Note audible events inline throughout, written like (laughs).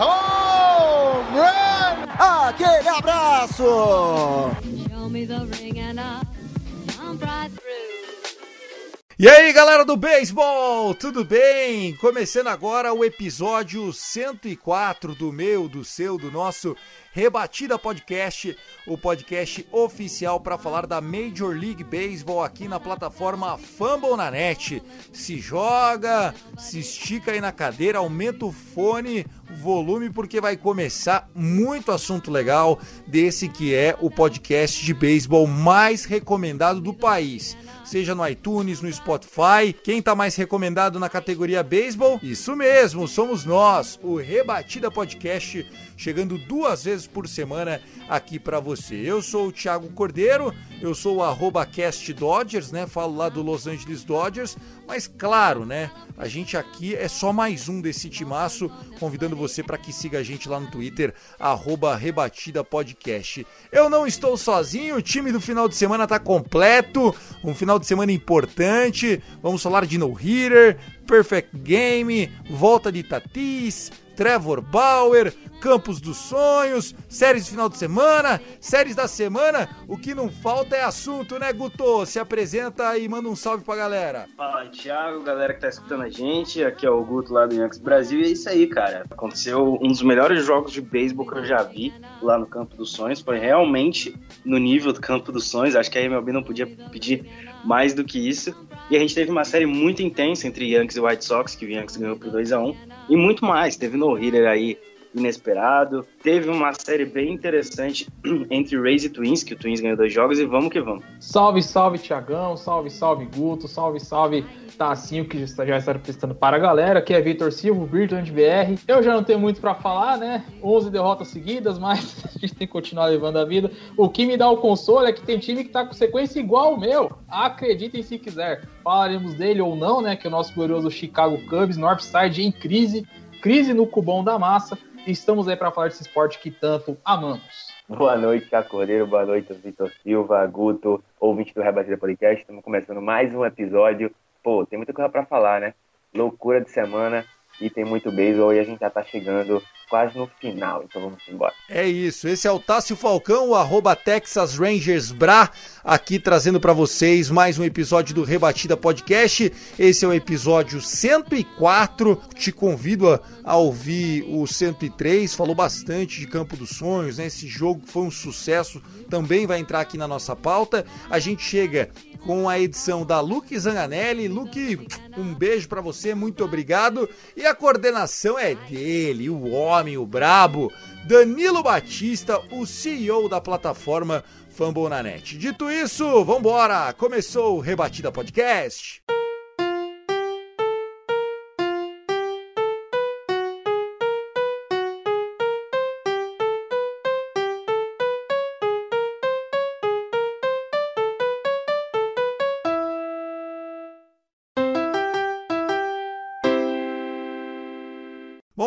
Home run! Aquele abraço. E aí, galera do beisebol, tudo bem? Começando agora o episódio 104 do meu, do seu, do nosso Rebatida Podcast, o podcast oficial para falar da Major League Baseball aqui na plataforma Fumble na Net. Se joga, se estica aí na cadeira, aumenta o fone, volume, porque vai começar muito assunto legal desse que é o podcast de beisebol mais recomendado do país seja no iTunes, no Spotify. Quem tá mais recomendado na categoria beisebol? Isso mesmo, somos nós, o Rebatida Podcast, chegando duas vezes por semana aqui para você. Eu sou o Thiago Cordeiro, eu sou o arroba Cast Dodgers, né? Falo lá do Los Angeles Dodgers, mas claro, né? A gente aqui é só mais um desse timaço, convidando você para que siga a gente lá no Twitter, arroba Rebatida Podcast. Eu não estou sozinho, o time do final de semana tá completo, um final de semana importante. Vamos falar de No Hitter, Perfect Game, volta de Tatis, Trevor Bauer, Campos dos Sonhos, séries de final de semana, séries da semana. O que não falta é assunto, né, Guto? Se apresenta e manda um salve pra galera. Fala, Thiago, galera que tá escutando a gente. Aqui é o Guto lá do Yankees Brasil. E é isso aí, cara. Aconteceu um dos melhores jogos de beisebol que eu já vi lá no Campo dos Sonhos. Foi realmente no nível do Campo dos Sonhos. Acho que a MLB não podia pedir mais do que isso. E a gente teve uma série muito intensa entre Yankees e White Sox, que o Yankees ganhou por 2 a 1 E muito mais. Teve no-hitter aí inesperado. Teve uma série bem interessante (clears throat) entre Rays e Twins, que o Twins ganhou dois jogos, e vamos que vamos. Salve, salve, Tiagão, salve, salve, Guto, salve, salve, Tacinho, que já está prestando para a galera. Aqui é Vitor Silva, Virtual BR. Eu já não tenho muito para falar, né? 11 derrotas seguidas, (laughs) mas a gente tem que continuar levando a vida. O que me dá o consolo é que tem time que tá com sequência igual o meu. Acreditem se quiser. Falaremos dele ou não, né? Que é o nosso glorioso Chicago Cubs, Northside em crise, crise no cubão da massa. Estamos aí para falar desse esporte que tanto amamos. Boa noite, Thiago Cordeiro. Boa noite, Vitor Silva, Guto, ouvinte do Rebatida Podcast. Estamos começando mais um episódio. Pô, tem muita coisa para falar, né? Loucura de semana e tem muito beisebol e a gente já tá chegando quase no final, então vamos embora. É isso, esse é o Tássio Falcão, o arroba Texas Rangers Bra, aqui trazendo para vocês mais um episódio do Rebatida Podcast. Esse é o episódio 104. Te convido a, a ouvir o 103, falou bastante de Campo dos Sonhos, né? Esse jogo foi um sucesso, também vai entrar aqui na nossa pauta. A gente chega com a edição da Luke Zanganelli. Luke, um beijo para você, muito obrigado. E a coordenação é dele, o homem, o brabo, Danilo Batista, o CEO da plataforma Fambonanet. Dito isso, vambora! Começou o Rebatida Podcast.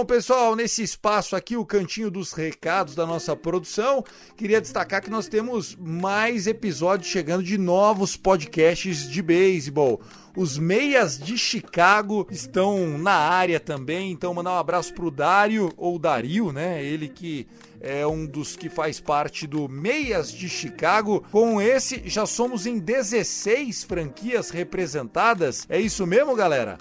Bom, pessoal, nesse espaço aqui, o cantinho dos recados da nossa produção, queria destacar que nós temos mais episódios chegando de novos podcasts de beisebol. Os meias de Chicago estão na área também, então mandar um abraço pro Dário, ou Dario, né? Ele que é um dos que faz parte do Meias de Chicago. Com esse, já somos em 16 franquias representadas. É isso mesmo, galera?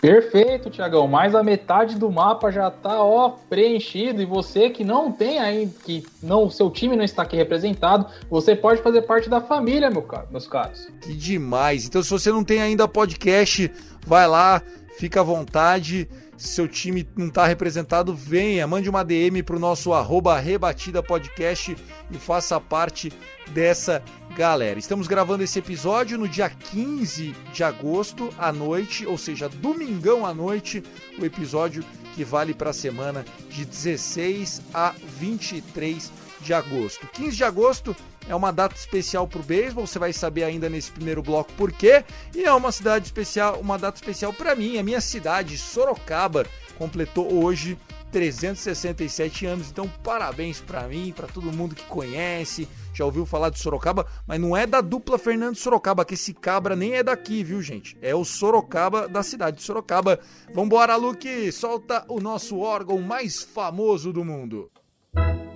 Perfeito, Tiagão. Mais a metade do mapa já tá ó preenchido e você que não tem ainda, que não, seu time não está aqui representado, você pode fazer parte da família, meu caro, meus caros. Que demais. Então, se você não tem ainda podcast, vai lá, fica à vontade. Se seu time não está representado, venha, mande uma DM para o nosso arroba Rebatida Podcast e faça parte dessa galera. Estamos gravando esse episódio no dia 15 de agosto à noite, ou seja, domingão à noite, o episódio que vale para a semana de 16 a 23 de agosto. 15 de agosto é uma data especial para o beisebol, você vai saber ainda nesse primeiro bloco por quê. E é uma cidade especial, uma data especial para mim, a minha cidade, Sorocaba, completou hoje 367 anos. Então, parabéns para mim, para todo mundo que conhece, já ouviu falar de Sorocaba, mas não é da dupla Fernando Sorocaba, que esse cabra nem é daqui, viu, gente? É o Sorocaba da cidade de Sorocaba. Vambora, Luke, solta o nosso órgão mais famoso do mundo. Bom,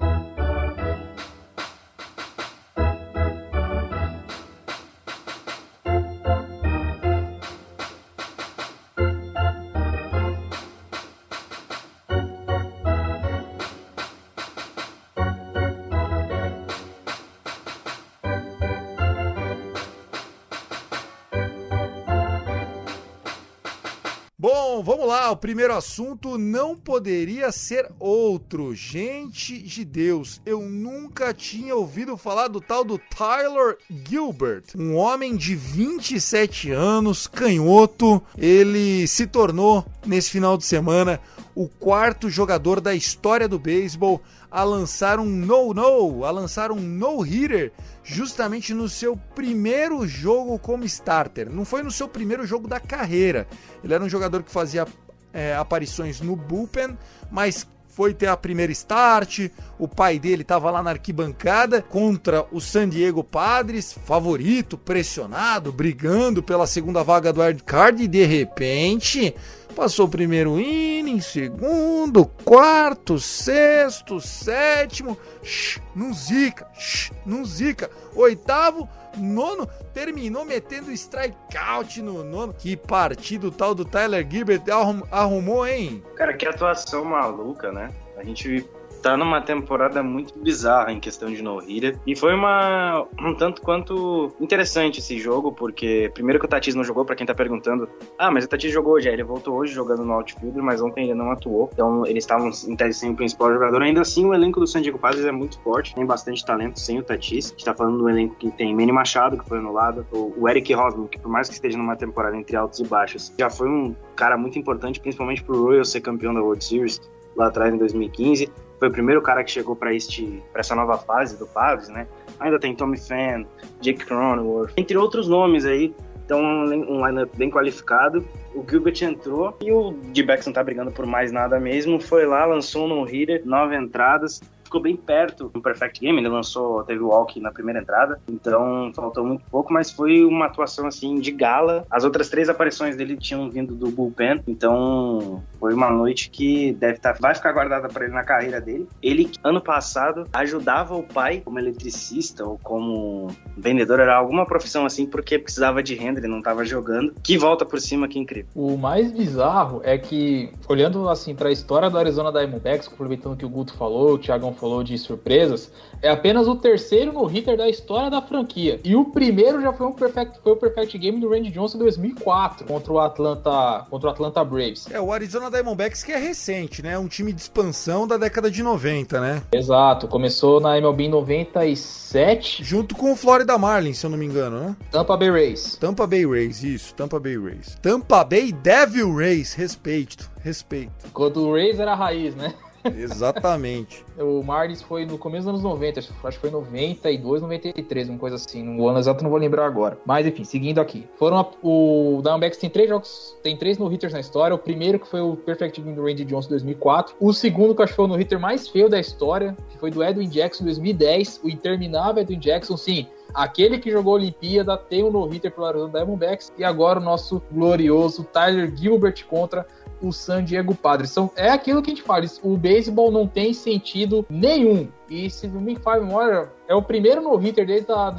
O primeiro assunto não poderia ser outro. Gente de Deus, eu nunca tinha ouvido falar do tal do Tyler Gilbert, um homem de 27 anos, canhoto. Ele se tornou nesse final de semana o quarto jogador da história do beisebol a lançar um no-no, a lançar um no-hitter justamente no seu primeiro jogo como starter. Não foi no seu primeiro jogo da carreira. Ele era um jogador que fazia é, aparições no bullpen, mas foi ter a primeira start. O pai dele estava lá na arquibancada contra o San Diego Padres, favorito, pressionado, brigando pela segunda vaga do wild card e de repente Passou o primeiro inning, segundo, quarto, sexto, sétimo. Shh, não zica, shh, não zica. Oitavo, nono, terminou metendo strikeout no nono. Que partido tal do Tyler Gilbert arrumou, hein? Cara, que atuação maluca, né? A gente tá numa temporada muito bizarra em questão de no-hitter. E foi uma um tanto quanto interessante esse jogo, porque primeiro que o Tatis não jogou, para quem tá perguntando, ah, mas o Tatis jogou hoje, ele voltou hoje jogando no outfielder, mas ontem ele não atuou. Então eles estavam em tese sem o principal jogador. Ainda assim, o elenco do San Diego Padres é muito forte, tem bastante talento sem o Tatis. A gente tá falando do elenco que tem Manny Machado, que foi anulado, o Eric Hosmer, que por mais que esteja numa temporada entre altos e baixos, já foi um cara muito importante, principalmente pro Royals ser campeão da World Series lá atrás em 2015 foi o primeiro cara que chegou para este para essa nova fase do Padres, né? Ainda tem Tommy Fan, Jake Cronenworth, entre outros nomes aí. Então, um lineup bem qualificado. O Gilbert entrou e o D-Backs não tá brigando por mais nada mesmo. Foi lá, lançou um no-hitter, nove entradas, ficou bem perto do Perfect Game, ele lançou, teve o walk na primeira entrada, então faltou muito pouco, mas foi uma atuação assim de gala. As outras três aparições dele tinham vindo do bullpen, então foi uma noite que deve estar, tá, vai ficar guardada para ele na carreira dele. Ele ano passado ajudava o pai como eletricista ou como vendedor, era alguma profissão assim porque precisava de renda, ele não estava jogando. Que volta por cima, que incrível. O mais bizarro é que olhando assim para a história do Arizona Diamondbacks, complementando o que o Guto falou, o Thiagão falou de surpresas, é apenas o terceiro no hitter da história da franquia. E o primeiro já foi um perfect, foi o perfect game do Randy Johnson em 2004 contra o Atlanta, contra o Atlanta Braves. É, o Arizona Diamondbacks que é recente, né? Um time de expansão da década de 90, né? Exato, começou na MLB em 97, junto com o Florida Marlins, se eu não me engano, né? Tampa Bay Rays. Tampa Bay Rays, isso, Tampa Bay Rays. Tampa Bay Devil Rays, respeito, respeito. Quando o Rays era a raiz, né? Exatamente. (laughs) o Marlins foi no começo dos anos 90, acho que foi 92, 93, uma coisa assim. No ano exato não vou lembrar agora. Mas enfim, seguindo aqui. Foram a, o Diamondbacks tem três jogos, tem três no-hitters na história. O primeiro que foi o Perfect Game do Randy Johnson 2004. O segundo que acho que foi o no-hitter mais feio da história, que foi do Edwin Jackson 2010. O interminável Edwin Jackson, sim. Aquele que jogou a Olimpíada tem um no-hitter pelo Arizona Diamondbacks. E agora o nosso glorioso Tyler Gilbert contra o San Diego Padres. São, é aquilo que a gente fala, o beisebol não tem sentido nenhum. E se não me falha memória, é o primeiro no-hitter desde a,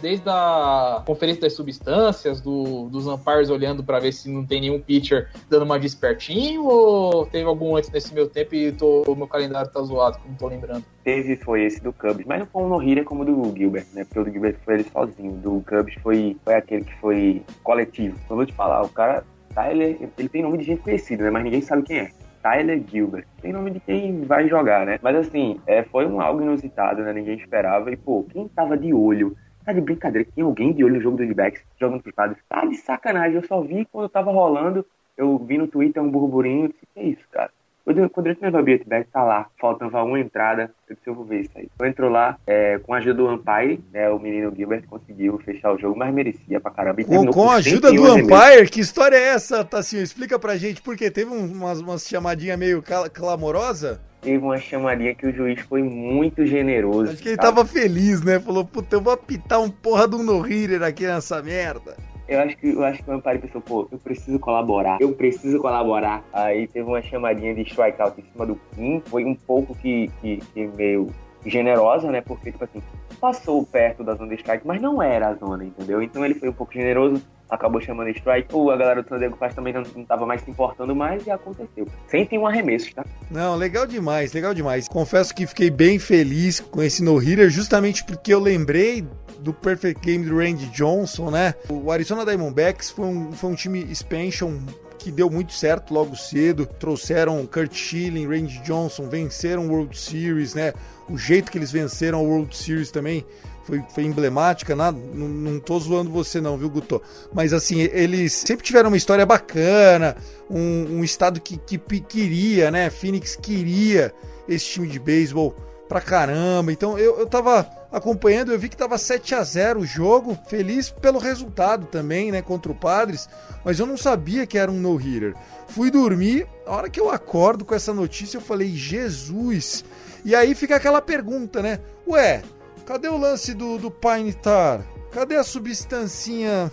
desde a conferência das substâncias, do, dos umpires olhando para ver se não tem nenhum pitcher dando uma despertinho, ou teve algum antes nesse meu tempo e tô, o meu calendário tá zoado, não tô lembrando. Teve, foi esse do Cubs, mas não foi um no-hitter como o do Gilbert, né? Porque o do Gilbert foi ele sozinho, do Cubs foi, foi aquele que foi coletivo. Eu vou te falar, o cara Tyler, ele tem nome de gente conhecida, né? Mas ninguém sabe quem é. Tyler Gilbert. Tem nome de quem vai jogar, né? Mas assim, é, foi um algo inusitado, né? Ninguém esperava. E, pô, quem tava de olho? Tá de brincadeira, tinha alguém de olho no jogo do backs jogando pros padres. Tá de sacanagem, eu só vi quando tava rolando. Eu vi no Twitter um burburinho. Disse, que é isso, cara? Quando, eu entrei no Beat Back, tá lá, faltava uma entrada, eu disse, eu vou ver isso aí. Eu entro lá, é, com a ajuda do Umpire, né, o menino Gilbert conseguiu fechar o jogo, mas merecia pra caramba. E Com, com a 101 ajuda do. Umpire, que história é essa, Tassinho? Explica pra gente, porque teve um- umas, umas chamadinhas meio clamorosa. Teve uma chamadinha que o juiz foi muito generoso. Acho que ele sabe? tava feliz, né? Falou, puta, eu vou apitar um porra de um no-hitter aqui nessa merda. Eu acho que eu acho que o Amparo pensou, pô, eu preciso colaborar, eu preciso colaborar. Aí teve uma chamadinha de strikeout em cima do Kim, foi um pouco que, que, que meio generosa, né? Porque, tipo assim, passou perto da zona de strike, mas não era a zona, entendeu? Então ele foi um pouco generoso, acabou chamando strike. Ou a galera do San Diego também não, não tava mais se importando mais e aconteceu. 101 arremessos, tá? Não, legal demais, legal demais. Confesso que fiquei bem feliz com esse no-hitter, justamente porque eu lembrei do Perfect Game do Randy Johnson, né? O Arizona Diamondbacks foi um, foi um time expansion que deu muito certo logo cedo. Trouxeram Kurt Schilling, Randy Johnson, venceram World Series, né? O jeito que eles venceram o World Series também foi, foi emblemática, nada, não, não tô zoando você não, viu, Guto? Mas assim, eles sempre tiveram uma história bacana, um, um estado que, que queria, né? Phoenix queria esse time de beisebol pra caramba. Então eu, eu tava acompanhando, eu vi que tava 7 a 0 o jogo, feliz pelo resultado também, né, contra o Padres, mas eu não sabia que era um no-hitter. Fui dormir, a hora que eu acordo com essa notícia, eu falei, Jesus! E aí fica aquela pergunta, né? Ué, cadê o lance do, do Pine Tar? Cadê a substancinha?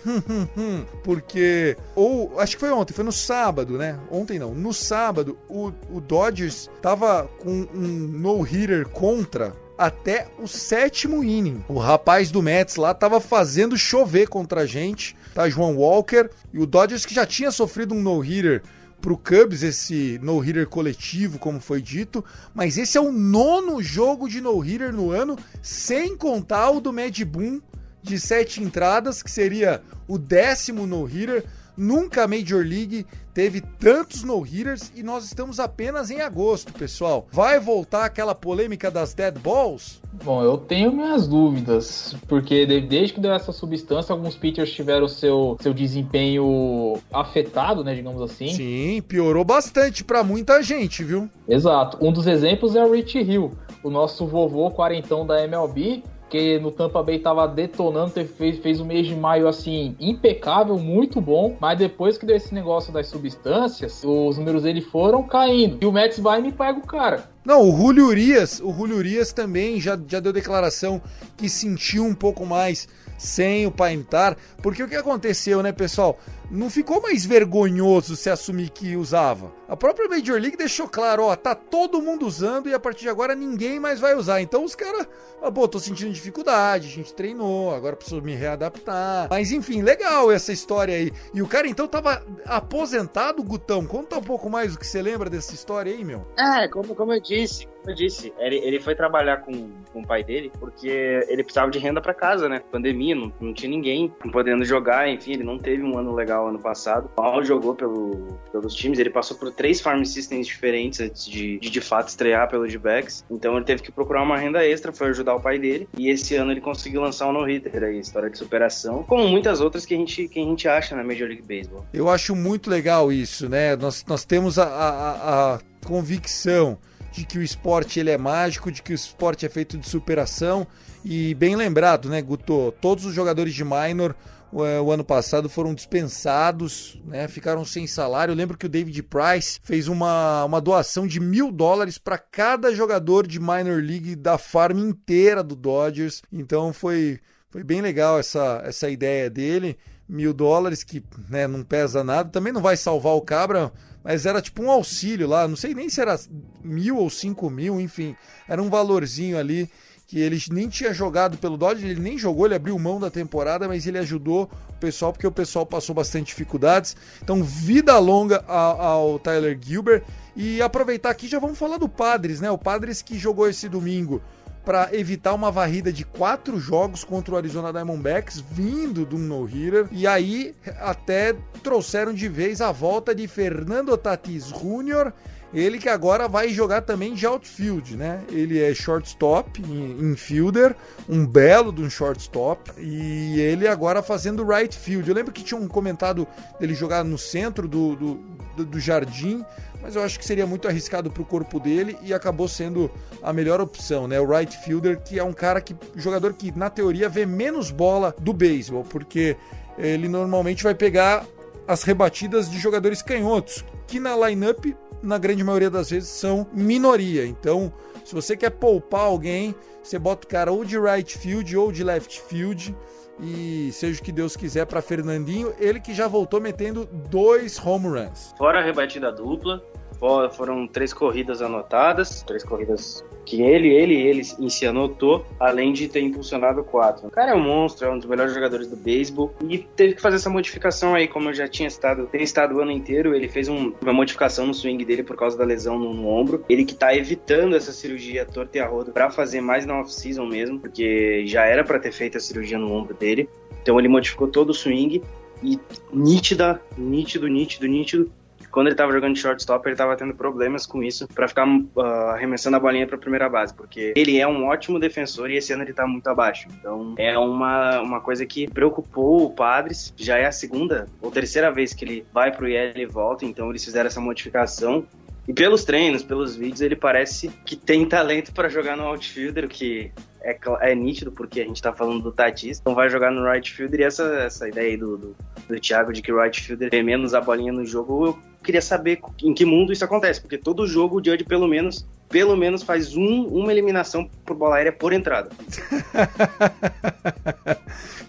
(laughs) Porque. Ou. Acho que foi ontem, foi no sábado, né? Ontem não. No sábado, o, o Dodgers tava com um no-hitter contra até o sétimo inning. O rapaz do Mets lá tava fazendo chover contra a gente, tá? João Walker. E o Dodgers que já tinha sofrido um no-hitter pro Cubs, esse no-hitter coletivo, como foi dito, mas esse é o nono jogo de no-hitter no ano, sem contar o do Mad Boom de sete entradas, que seria o décimo no-hitter. Nunca a Major League teve tantos no-hitters e nós estamos apenas em agosto, pessoal. Vai voltar aquela polêmica das dead balls? Bom, eu tenho minhas dúvidas, porque de- desde que deu essa substância, alguns pitchers tiveram seu, seu desempenho afetado, né, digamos assim. Sim, piorou bastante para muita gente, viu? Exato. Um dos exemplos é o Rich Hill, o nosso vovô quarentão da MLB, que no Tampa Bay tava detonando, teve- fez, fez um mês de maio assim impecável, muito bom, mas depois que deu esse negócio das substâncias, os números dele foram caindo. E o Mets vai e me pega o cara. Não, o Julio Urias, o Julio Urias também já, já deu declaração que sentiu um pouco mais sem o Paintar, porque o que aconteceu, né, pessoal? Não ficou mais vergonhoso se assumir que usava. A própria Major League deixou claro, ó, tá todo mundo usando e a partir de agora ninguém mais vai usar. Então os caras, ah, pô, tô sentindo dificuldade, a gente treinou, agora preciso me readaptar. Mas enfim, legal essa história aí. E o cara então tava aposentado, Gutão. Conta um pouco mais o que você lembra dessa história aí, meu. É, como, como eu disse, como eu disse, ele, ele foi trabalhar com, com o pai dele porque ele precisava de renda pra casa, né? Pandemia, não, não tinha ninguém podendo jogar, enfim, ele não teve um ano legal ano passado. Mal jogou pelo, pelos times, ele passou por três farm systems diferentes antes de, de de fato estrear pelo D-Backs. Então ele teve que procurar uma renda extra, foi ajudar o pai dele. E esse ano ele conseguiu lançar um no-hitter aí, história de superação, como muitas outras que a gente, que a gente acha na Major League Baseball. Eu acho muito legal isso, né? Nós, nós temos a, a- a convicção de que o esporte ele é mágico, de que o esporte é feito de superação. E bem lembrado, né, Guto? Todos os jogadores de minor o, o ano passado foram dispensados, né? Ficaram sem salário. Eu lembro que o David Price fez uma, uma doação de mil dólares para cada jogador de minor league da farm inteira do Dodgers. Então foi, foi bem legal essa, essa ideia dele mil dólares, que né, não pesa nada, também não vai salvar o cabra, mas era tipo um auxílio lá, não sei nem se era mil ou cinco mil, enfim, era um valorzinho ali que ele nem tinha jogado pelo Dodge, ele nem jogou, ele abriu mão da temporada, mas ele ajudou o pessoal, porque o pessoal passou bastante dificuldades. Então, vida longa ao, ao Tyler Gilbert. E aproveitar aqui, já vamos falar do Padres, né? O Padres que jogou esse domingo para evitar uma varrida de quatro jogos contra o Arizona Diamondbacks, vindo um no-hitter. E aí até trouxeram de vez a volta de Fernando Tatis Jr., ele que agora vai jogar também de outfield, né? Ele é shortstop, in- infielder, um belo de um shortstop, e ele agora fazendo right field. Eu lembro que tinha um comentado dele jogar no centro do, do, do- do jardim, mas eu acho que seria muito arriscado para o corpo dele e acabou sendo a melhor opção, né? O right fielder, que é um cara que jogador que na teoria vê menos bola do beisebol, porque ele normalmente vai pegar as rebatidas de jogadores canhotos, que na lineup, na grande maioria das vezes, são minoria. Então, se você quer poupar alguém, você bota o cara ou de right field ou de left field e seja o que Deus quiser para Fernandinho, ele que já voltou metendo dois home runs. Fora a rebatida dupla, foram três corridas anotadas, três corridas que ele, ele, ele em si anotou, além de ter impulsionado quatro. O cara é um monstro, é um dos melhores jogadores do beisebol e teve que fazer essa modificação aí, como eu já tinha estado, tem estado o ano inteiro, ele fez um, uma modificação no swing dele por causa da lesão no, no ombro. Ele que tá evitando essa cirurgia torta e arrodo para fazer mais na off-season mesmo, porque já era para ter feito a cirurgia no ombro dele. Então ele modificou todo o swing e nítida, nítido, nítido, nítido quando ele tava jogando de shortstop, ele tava tendo problemas com isso para ficar uh, arremessando a bolinha pra primeira base, porque ele é um ótimo defensor e esse ano ele tá muito abaixo. Então é uma, uma coisa que preocupou o Padres. Já é a segunda ou terceira vez que ele vai pro IL e volta, então eles fizeram essa modificação. E pelos treinos, pelos vídeos, ele parece que tem talento para jogar no outfielder, que é, é, nítido porque a gente tá falando do Tatis, então vai jogar no right fielder e essa, essa ideia aí do, do, do Thiago de que o right fielder tem menos a bolinha no jogo, eu queria saber em que mundo isso acontece, porque todo jogo o Judge pelo menos pelo menos faz um, uma eliminação por bola aérea por entrada. (laughs)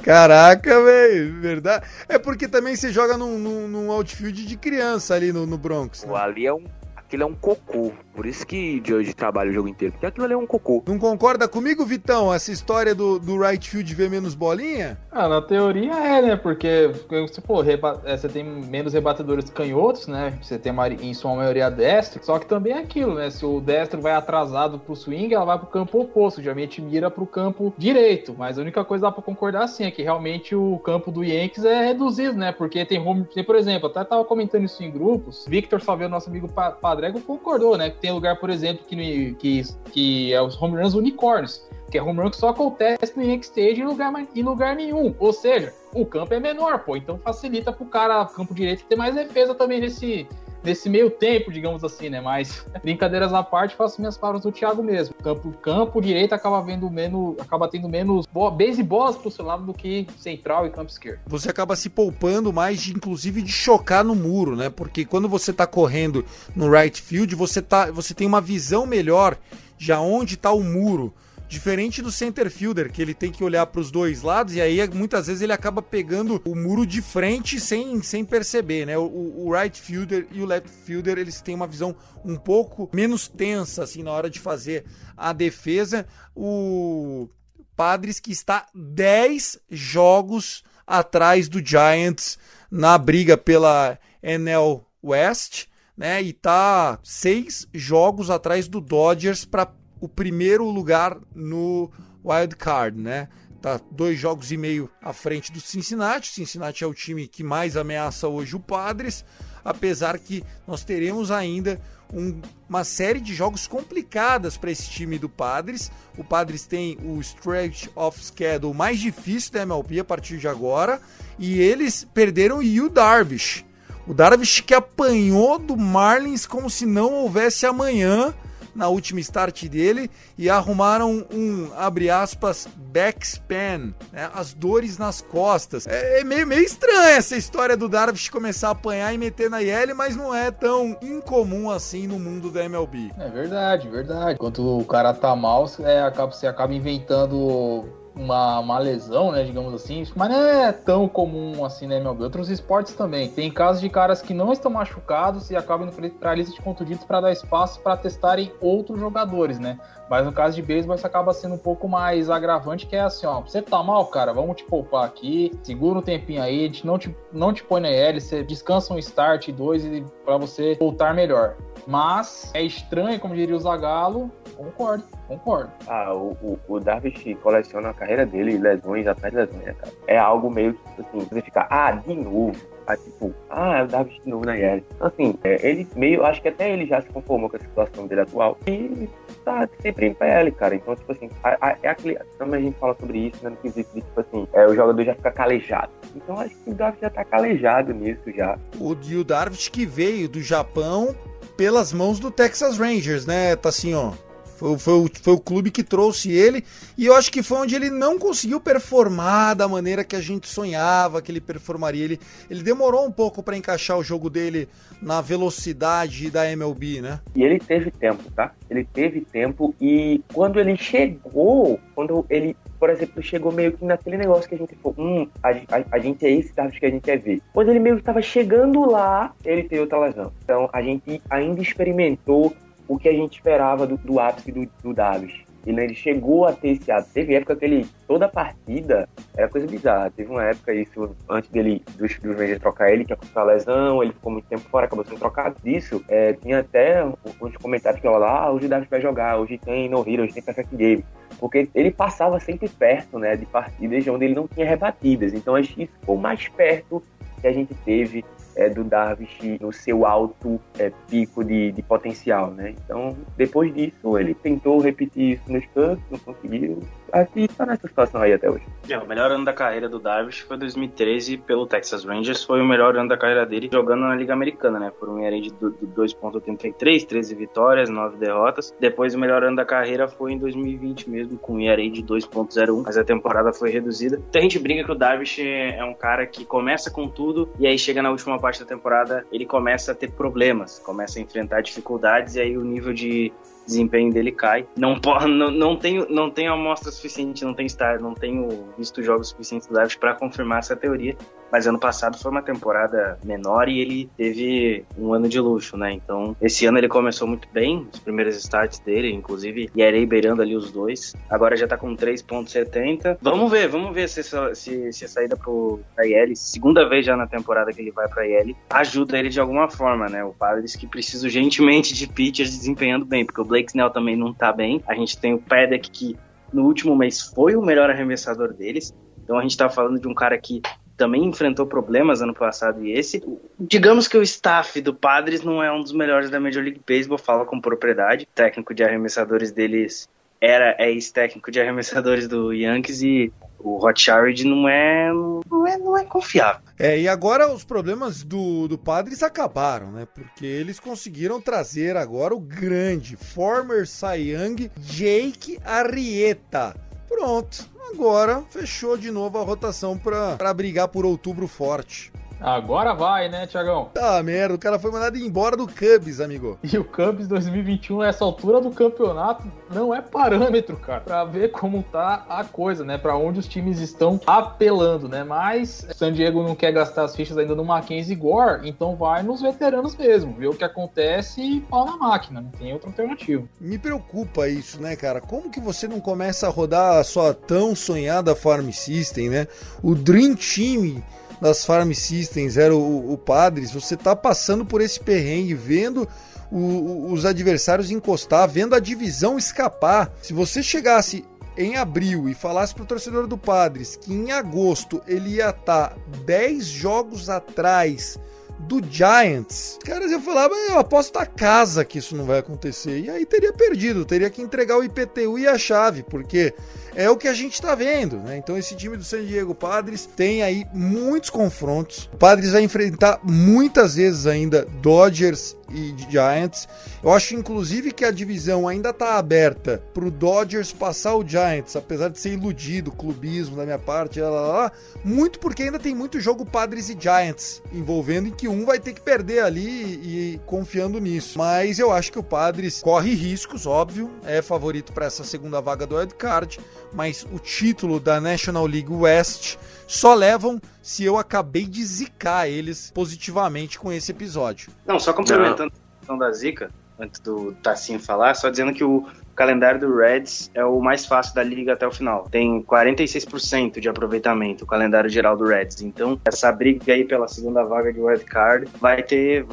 Caraca, velho, verdade. É porque também você joga num, num, num outfield de criança ali no, no Bronx. Né? Ali é um aquilo é um cocô. Por isso que hoje trabalha o jogo inteiro, porque aquilo ali é um cocô. Não concorda comigo, Vitão, essa história do, do right field ver menos bolinha? Ah, na teoria é, né? Porque, você, pô, reba é, você tem menos rebatedores canhotos, né? Você tem em sua maioria destro, só que também é aquilo, né? Se o destro vai atrasado pro swing, ela vai pro campo oposto, geralmente mira pro campo direito. Mas a única coisa que dá pra concordar, assim, é que realmente o campo do Yankees é reduzido, né? Porque tem home, tem, por exemplo, até tava comentando isso em grupos, Victor Salveu, nosso amigo Padre Dragon concordou, né? Tem lugar, por exemplo, que, que, que é os home runs unicórnios, que é home run que só acontece no Yankee Stage em lugar, em lugar nenhum. Ou seja, o campo é menor, pô. Então facilita pro cara, campo direito, ter mais defesa também nesse, nesse meio tempo, digamos assim, né? Mas brincadeiras à parte, faço minhas palavras do Thiago mesmo. Campo, campo direito acaba vendo menos, acaba tendo menos base e bolas pro seu lado do que central e campo esquerdo. Você acaba se poupando mais, de, inclusive, de chocar no muro, né? Porque quando você tá correndo no right field, você, tá, você tem uma visão melhor de aonde tá o muro. Diferente do center fielder, que ele tem que olhar para os dois lados e aí muitas vezes ele acaba pegando o muro de frente sem, sem perceber, né? O, o right fielder e o left fielder, eles têm uma visão um pouco menos tensa assim na hora de fazer a defesa. O Padres que está 10 jogos atrás do Giants na briga pela NL West, né? E tá seis jogos atrás do Dodgers para o primeiro lugar no wild card, né? Tá dois jogos e meio à frente do Cincinnati. Cincinnati é o time que mais ameaça hoje o Padres, apesar que nós teremos ainda um, uma série de jogos complicadas para esse time do Padres. O Padres tem o stretch of schedule mais difícil da MLB a partir de agora e eles perderam o Yu Darvish. O Darvish que apanhou do Marlins como se não houvesse amanhã na última start dele e arrumaram um, abre aspas, backspan, né? as dores nas costas. É, é, meio, meio estranha essa história do Darvish começar a apanhar e meter na IL, mas não é tão incomum assim no mundo da MLB. É verdade, verdade. Enquanto o cara tá mal, é, acaba, você acaba inventando uma, uma lesão, né, digamos assim, mas não é tão comum assim, né, meu? Outros esportes também. Tem casos de caras que não estão machucados e acabam indo para a lista de contundidos para dar espaço para testarem outros jogadores, né? Mas no caso de beisebol, isso acaba sendo um pouco mais agravante, que é assim, ó, você tá mal, cara, vamos te poupar aqui, segura um tempinho aí, a gente não te, não te põe na L, você descansa um start, dois, para você voltar melhor. Mas é estranho, como diria o Zagalo, concordo, concordo. Ah, o, o, o Darvish coleciona a carreira dele, lesões atrás de lesões, né, cara? É algo meio tipo assim, você fica, ah, de novo. Ah, tipo, ah, é o Darvish de novo na IL. Então, assim, é, ele meio, acho que até ele já se conformou com a situação dele atual e tá sempre indo pra cara. Então, tipo assim, a, a, é aquele. Também a gente fala sobre isso, né? No quesito de, tipo assim, é, o jogador já fica calejado. Então, acho que o Darvish já tá calejado nisso já. O, e o Darvish que veio do Japão pelas mãos do Texas Rangers, né, Tassinho? Foi, foi, o, foi o clube que trouxe ele e eu acho que foi onde ele não conseguiu performar da maneira que a gente sonhava que ele performaria. Ele, ele demorou um pouco para encaixar o jogo dele na velocidade da MLB, né? E ele teve tempo, tá? Ele teve tempo e quando ele chegou, quando ele, por exemplo, chegou meio que naquele negócio que a gente falou, hum, a, a, a gente é esse Darvish que a gente quer ver. Quando ele meio que estava chegando lá, ele teve outra lesão. Então a gente ainda experimentou o que a gente esperava do, do ápice do, do Davis. Ele, ele chegou a ter esse ápice. Teve época que ele, toda partida, era coisa bizarra. Teve uma época, isso, antes dele, dos, dos Rangers trocar ele, que aconteceu a lesão, ele ficou muito tempo fora, acabou sendo trocado disso. É, tinha até uns comentários que falavam, ah, hoje o Davis vai jogar, hoje tem no Hero, hoje tem Perfect Game. Porque ele passava sempre perto, né, de partidas onde ele não tinha rebatidas. Então acho que isso ficou mais perto que a gente teve é, do Darvish no seu alto é, pico de, de, potencial, né? Então, depois disso, ele tentou repetir isso nos Cubs, não conseguiu. Aqui está nessa situação aí até hoje. É, o melhor ano da carreira do Darvish foi 2013 pelo Texas Rangers, foi o melhor ano da carreira dele jogando na Liga Americana, né? Por um ERA de 2.83, 13 vitórias, 9 derrotas. Depois o melhor ano da carreira foi em 2020 mesmo, com um ERA de 2.01, mas a temporada foi reduzida. Então a gente brinca que o Darvish é um cara que começa com tudo e aí chega na última parte da temporada, ele começa a ter problemas, começa a enfrentar dificuldades e aí o nível de desempenho dele cai. Não, não, não, tenho, não tenho amostra suficiente, não tenho estar, não tenho visto jogos suficientes do Davis para confirmar essa teoria. Mas ano passado foi uma temporada menor e ele teve um ano de luxo, né? Então, esse ano ele começou muito bem, os primeiros starts dele, inclusive, e beirando ali os dois. Agora já tá com 3.70. Vamos ver, vamos ver se, se, se a saída pro pra IL, segunda vez já na temporada que ele vai pra IL, ajuda ele de alguma forma, né? O Padres que precisa urgentemente de pitchers desempenhando bem, porque o Blake Snell também não tá bem. A gente tem o Pedek que no último mês foi o melhor arremessador deles. Então a gente tá falando de um cara que também enfrentou problemas ano passado e esse. Digamos que o staff do Padres não é um dos melhores da Major League Baseball, fala com propriedade. O técnico de arremessadores deles era é ex-técnico de arremessadores do Yankees e o Rothschild não é, não não é confiável. É, e agora os problemas do, do Padres acabaram, né? Porque eles conseguiram trazer agora o grande former Cy Young Jake Arrieta. Pronto, agora fechou de novo a rotação para brigar por outubro forte. Agora vai, né, Tiagão? Tá merda, o cara foi mandado embora do Cubs, amigo. E o Cubs 2021, essa altura do campeonato, não é parâmetro, cara, pra ver como tá a coisa, né? Pra onde os times estão apelando, né? Mas San Diego não quer gastar as fichas ainda no Mackenzie Gore, então vai nos veteranos mesmo, ver o que acontece e pau na máquina, não tem outra alternativa. Me preocupa isso, né, cara? Como que você não começa a rodar a sua tão sonhada Farm System, né? O Dream Team das Farm Systems era o, o Padres, você tá passando por esse perrengue, vendo o, o, os adversários encostar, vendo a divisão escapar. Se você chegasse em abril e falasse pro torcedor do Padres que em agosto ele ia estar tá 10 jogos atrás do Giants, os caras iam falar, mas eu aposto a casa que isso não vai acontecer. E aí teria perdido, teria que entregar o IPTU e a chave, porque é o que a gente está vendo, né? Então esse time do San Diego Padres tem aí muitos confrontos. O Padres vai enfrentar muitas vezes ainda Dodgers e Giants. Eu acho inclusive que a divisão ainda está aberta para o Dodgers passar o Giants, apesar de ser iludido, clubismo da minha parte, lá, lá, lá, muito porque ainda tem muito jogo Padres e Giants envolvendo em que um vai ter que perder ali e confiando nisso. Mas eu acho que o Padres corre riscos, óbvio, é favorito para essa segunda vaga do Wild Card, mas o título da National League West só levam se eu acabei de zicar eles positivamente com esse episódio. Não, só complementando a questão da zica, antes do Tassinho falar, só dizendo que o calendário do Reds é o mais fácil da liga até o final. Tem 46% de aproveitamento, o calendário geral do Reds. Então, essa briga aí pela segunda vaga de wild card vai ter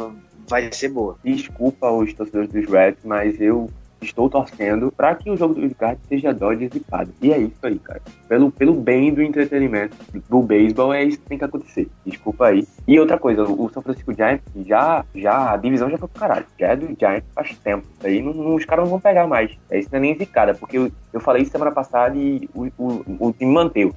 vai ser boa. Desculpa os torcedores dos Reds, mas eu estou torcendo para que o jogo do Card seja Dodgers e Padres. E é isso aí, cara. Pelo, pelo bem do entretenimento do beisebol, é isso que tem que acontecer. Desculpa aí. E outra coisa, o São Francisco Giants já, já, a divisão já foi pro caralho. Já é do Giants faz tempo. Aí não, não, os caras não vão pegar mais. É isso não é nem zicada, porque eu, eu falei isso semana passada e o, o, o time manteve.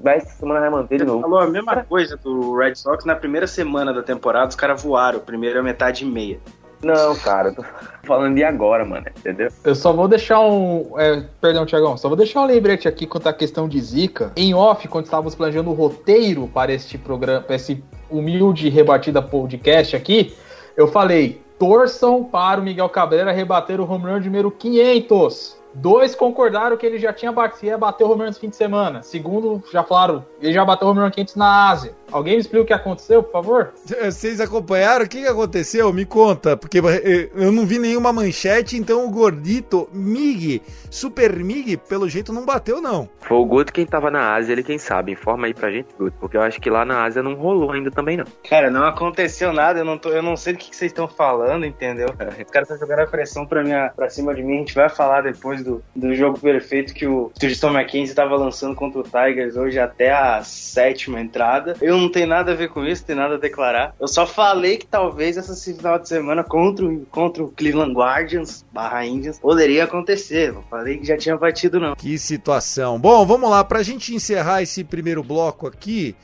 Vai essa semana vai manter de novo. falou a mesma coisa do Red Sox na primeira semana da temporada, os caras voaram, primeira metade e meia. Não, cara, eu tô falando de agora, mano, entendeu? Eu só vou deixar um. é, perdão, Tiagão, só vou deixar um lembrete aqui quanto à questão de Zika. Em off, quando estávamos planejando o roteiro para este programa, para esse humilde rebatida podcast aqui, eu falei: torçam para o Miguel Cabreira rebater o home run número 500. Dois concordaram que ele já tinha ia bater o home run no fim de semana. Segundo, já falaram, ele já bateu o home run 500 na Ásia. Alguém me explica o que aconteceu, por favor? Vocês acompanharam? O que, que aconteceu? Me conta, porque eh, eu não vi nenhuma manchete, então o gordito Mig, Super Mig, pelo jeito não bateu, não. Foi o Guto quem tava na Ásia, ele quem sabe. Informa aí pra gente, Guto, porque eu acho que lá na Ásia não rolou ainda também, não. Cara, não aconteceu nada, eu não, tô, eu não sei do que, que vocês estão falando, entendeu? (laughs) Os caras estão jogando a pressão pra, minha, pra cima de mim, a gente vai falar depois do, do jogo perfeito que o Tristan McKenzie tava lançando contra o Tigers hoje até a sétima entrada. Eu não tenho nada a ver com isso, não tenho nada a declarar. Eu só falei que talvez essa final de semana contra o, contra o Cleveland Guardians barra Indians poderia acontecer. Não falei que já tinha batido, não. Que situação. Bom, vamos lá, pra gente encerrar esse primeiro bloco aqui,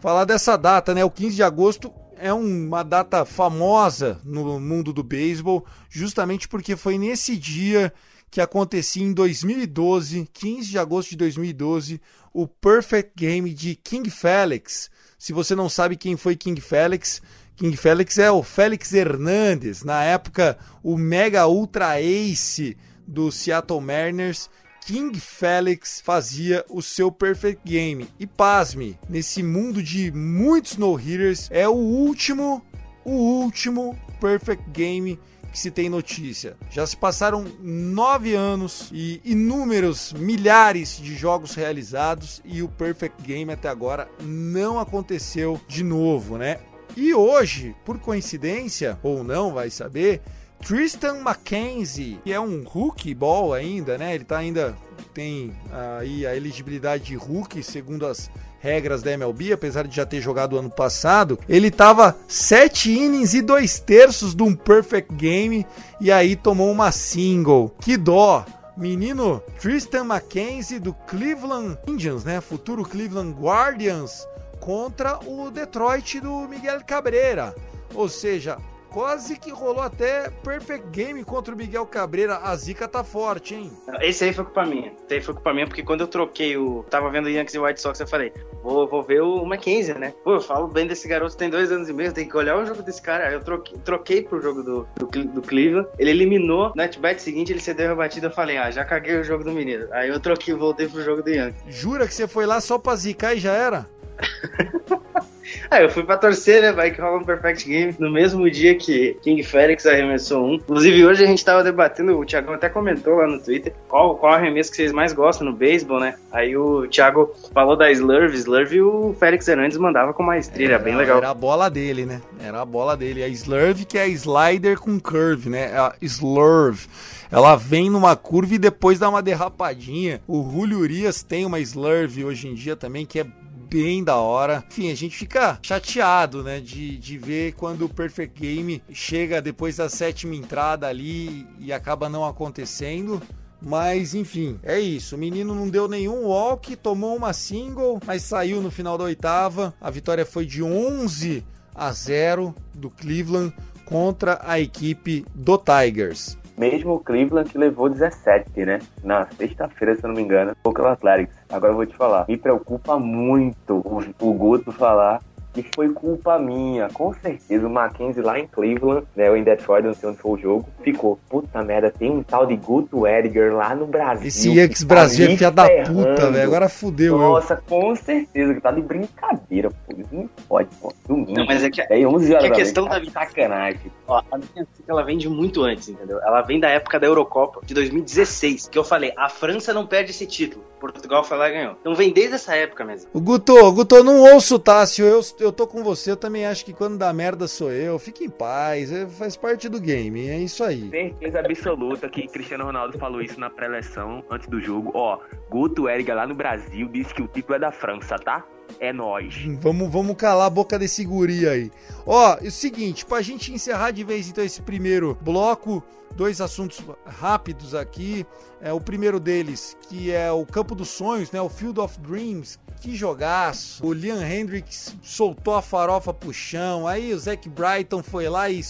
falar dessa data, né? O 15 de agosto é uma data famosa no mundo do beisebol, justamente porque foi nesse dia que acontecia em 2012, 15 de agosto de 2012, o Perfect Game de King Felix. Se você não sabe quem foi King Felix, King Felix é o Félix Hernandes, na época o mega ultra ace do Seattle Mariners. King Felix fazia o seu perfect game. E pasme, nesse mundo de muitos no-hitters, é o último, o último perfect game que se tem notícia. Já se passaram nove anos e inúmeros milhares de jogos realizados e o Perfect Game até agora não aconteceu de novo, né? E hoje, por coincidência ou não, vai saber, Tristan McKenzie, que é um rookie ball ainda, né? Ele tá ainda tem aí a elegibilidade de rookie segundo as regras da MLB, apesar de já ter jogado ano passado, ele tava sete innings e dois terços de um perfect game e aí tomou uma single. Que dó! Menino Tristan McKenzie do Cleveland Indians, né? Futuro Cleveland Guardians contra o Detroit do Miguel Cabreira. Ou seja, quase que rolou até perfect game contra o Miguel Cabreira. A zica tá forte, hein? Esse aí foi culpa minha. Esse aí foi culpa minha, porque quando eu troquei o. Tava vendo Yankees e White Sox, eu falei, vou, vou ver o Mackenzie, né? Pô, eu falo bem desse garoto, tem dois anos e meio, tem que olhar o jogo desse cara. Aí eu troquei, troquei pro jogo do, do, do Cleveland. Ele eliminou, no at-bat seguinte, ele cedeu a batida. Eu falei, ah, já caguei o jogo do menino. Aí eu troquei, voltei pro jogo do Yankees. Jura que você foi lá só pra zicar e já era? (laughs) Ah, eu fui pra torcer, né? Vai que rola um Perfect Game no mesmo dia que King Felix arremessou um. Inclusive, hoje a gente tava debatendo, o Thiago até comentou lá no Twitter qual, qual arremesso que vocês mais gostam no beisebol, né? Aí o Thiago falou da Slurve, Slurve e o Félix Hernandes mandava com maestria, era, bem legal. Era a bola dele, né? Era a bola dele. A Slurve que é a slider com curve, né? A Slurve. Ela vem numa curva e depois dá uma derrapadinha. O Julio Urias tem uma Slurve hoje em dia também, que é bem da hora. Enfim, a gente fica chateado, né, de, de ver quando o Perfect Game chega depois da sétima entrada ali e acaba não acontecendo. Mas enfim, é isso. O menino não deu nenhum walk, tomou uma single, mas saiu no final da oitava. A vitória foi de 11 a 0 do Cleveland contra a equipe do Tigers mesmo o Cleveland que levou 17, né? Na sexta-feira, se eu não me engano, o Athletics. Agora eu vou te falar, me preocupa muito o, o Guto falar que foi culpa minha. Com certeza, o Mackenzie lá em Cleveland, né, ou em Detroit, não sei onde foi o jogo, ficou, puta merda, tem um tal de Guto Edgar lá no Brasil. Esse Yankees tá Brasil é filha da puta, velho. Agora fudeu. Nossa, eu. com certeza, que tá de brincadeira, pô. Isso não pode, pô. Domingo. Não, mas é que, é 11 horas que a questão tá da sacanagem. Ó, a minha ela vem de muito antes, entendeu? Ela vem da época da Eurocopa, de 2016, que eu falei, a França não perde esse título. Portugal foi lá e ganhou. Então vem desde essa época mesmo. O Guto, Guto, não ouço o Tássio, eu, eu tô com você, eu também acho que quando dá merda sou eu. Fique em paz, é, faz parte do game, é isso aí. Certeza absoluta que Cristiano Ronaldo falou isso na pré-eleção, antes do jogo. Ó, Guto Eriga lá no Brasil disse que o título é da França, tá? É nós. Vamos, vamos calar a boca desse guri aí. Ó, é o seguinte, pra gente encerrar de vez então esse primeiro bloco, dois assuntos rápidos aqui. É, o primeiro deles, que é o Campo dos Sonhos, né? O Field of Dreams. Que jogaço! O Liam Hendricks soltou a farofa pro chão, aí o Zac Brighton foi lá e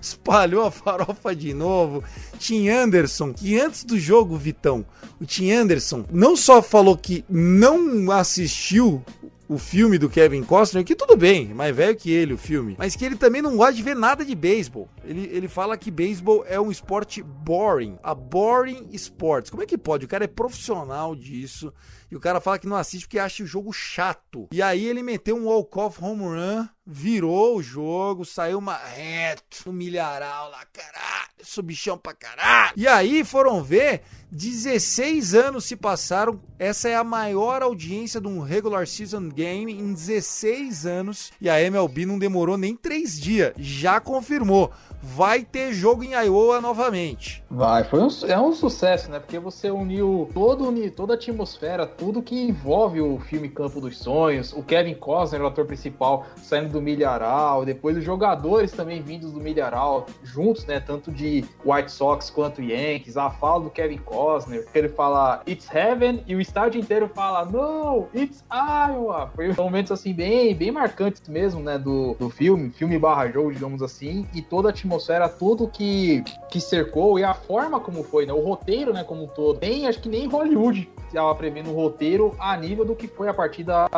espalhou a farofa de novo. Tim Anderson, que antes do jogo, Vitão, o Tim Anderson não só falou que não assistiu o filme do Kevin Costner, que tudo bem, mais velho que ele o filme, mas que ele também não gosta de ver nada de beisebol. Ele, ele fala que beisebol é um esporte boring, a boring sports. Como é que pode? O cara é profissional disso e o cara fala que não assiste porque acha o jogo chato. E aí ele meteu um walk-off home run, virou o jogo, saiu uma reto, um milharal lá, caralho, subichão pra caralho. E aí foram ver 16 anos se passaram. Essa é a maior audiência de um regular season game em 16 anos. E a MLB não demorou nem 3 dias. Já confirmou. Vai ter jogo em Iowa novamente. Vai, foi um, é um sucesso, né? Porque você uniu todo, toda a atmosfera, tudo que envolve o filme Campo dos Sonhos, o Kevin Costner, o ator principal, saindo do milharal, depois os jogadores também vindos do milharal, juntos, né? Tanto de White Sox quanto Yankees, a fala do Kevin Costner, que ele fala It's Heaven e o estádio inteiro fala No, It's Iowa. Foi momentos assim bem, bem marcantes mesmo, né? Do, do filme, filme barra jogo, digamos assim, e toda a atmosfera, tudo que, que cercou e a forma como foi, né? O roteiro, né, como um todo. Nem, acho que nem Hollywood estava prevendo o roteiro a nível do que foi a partida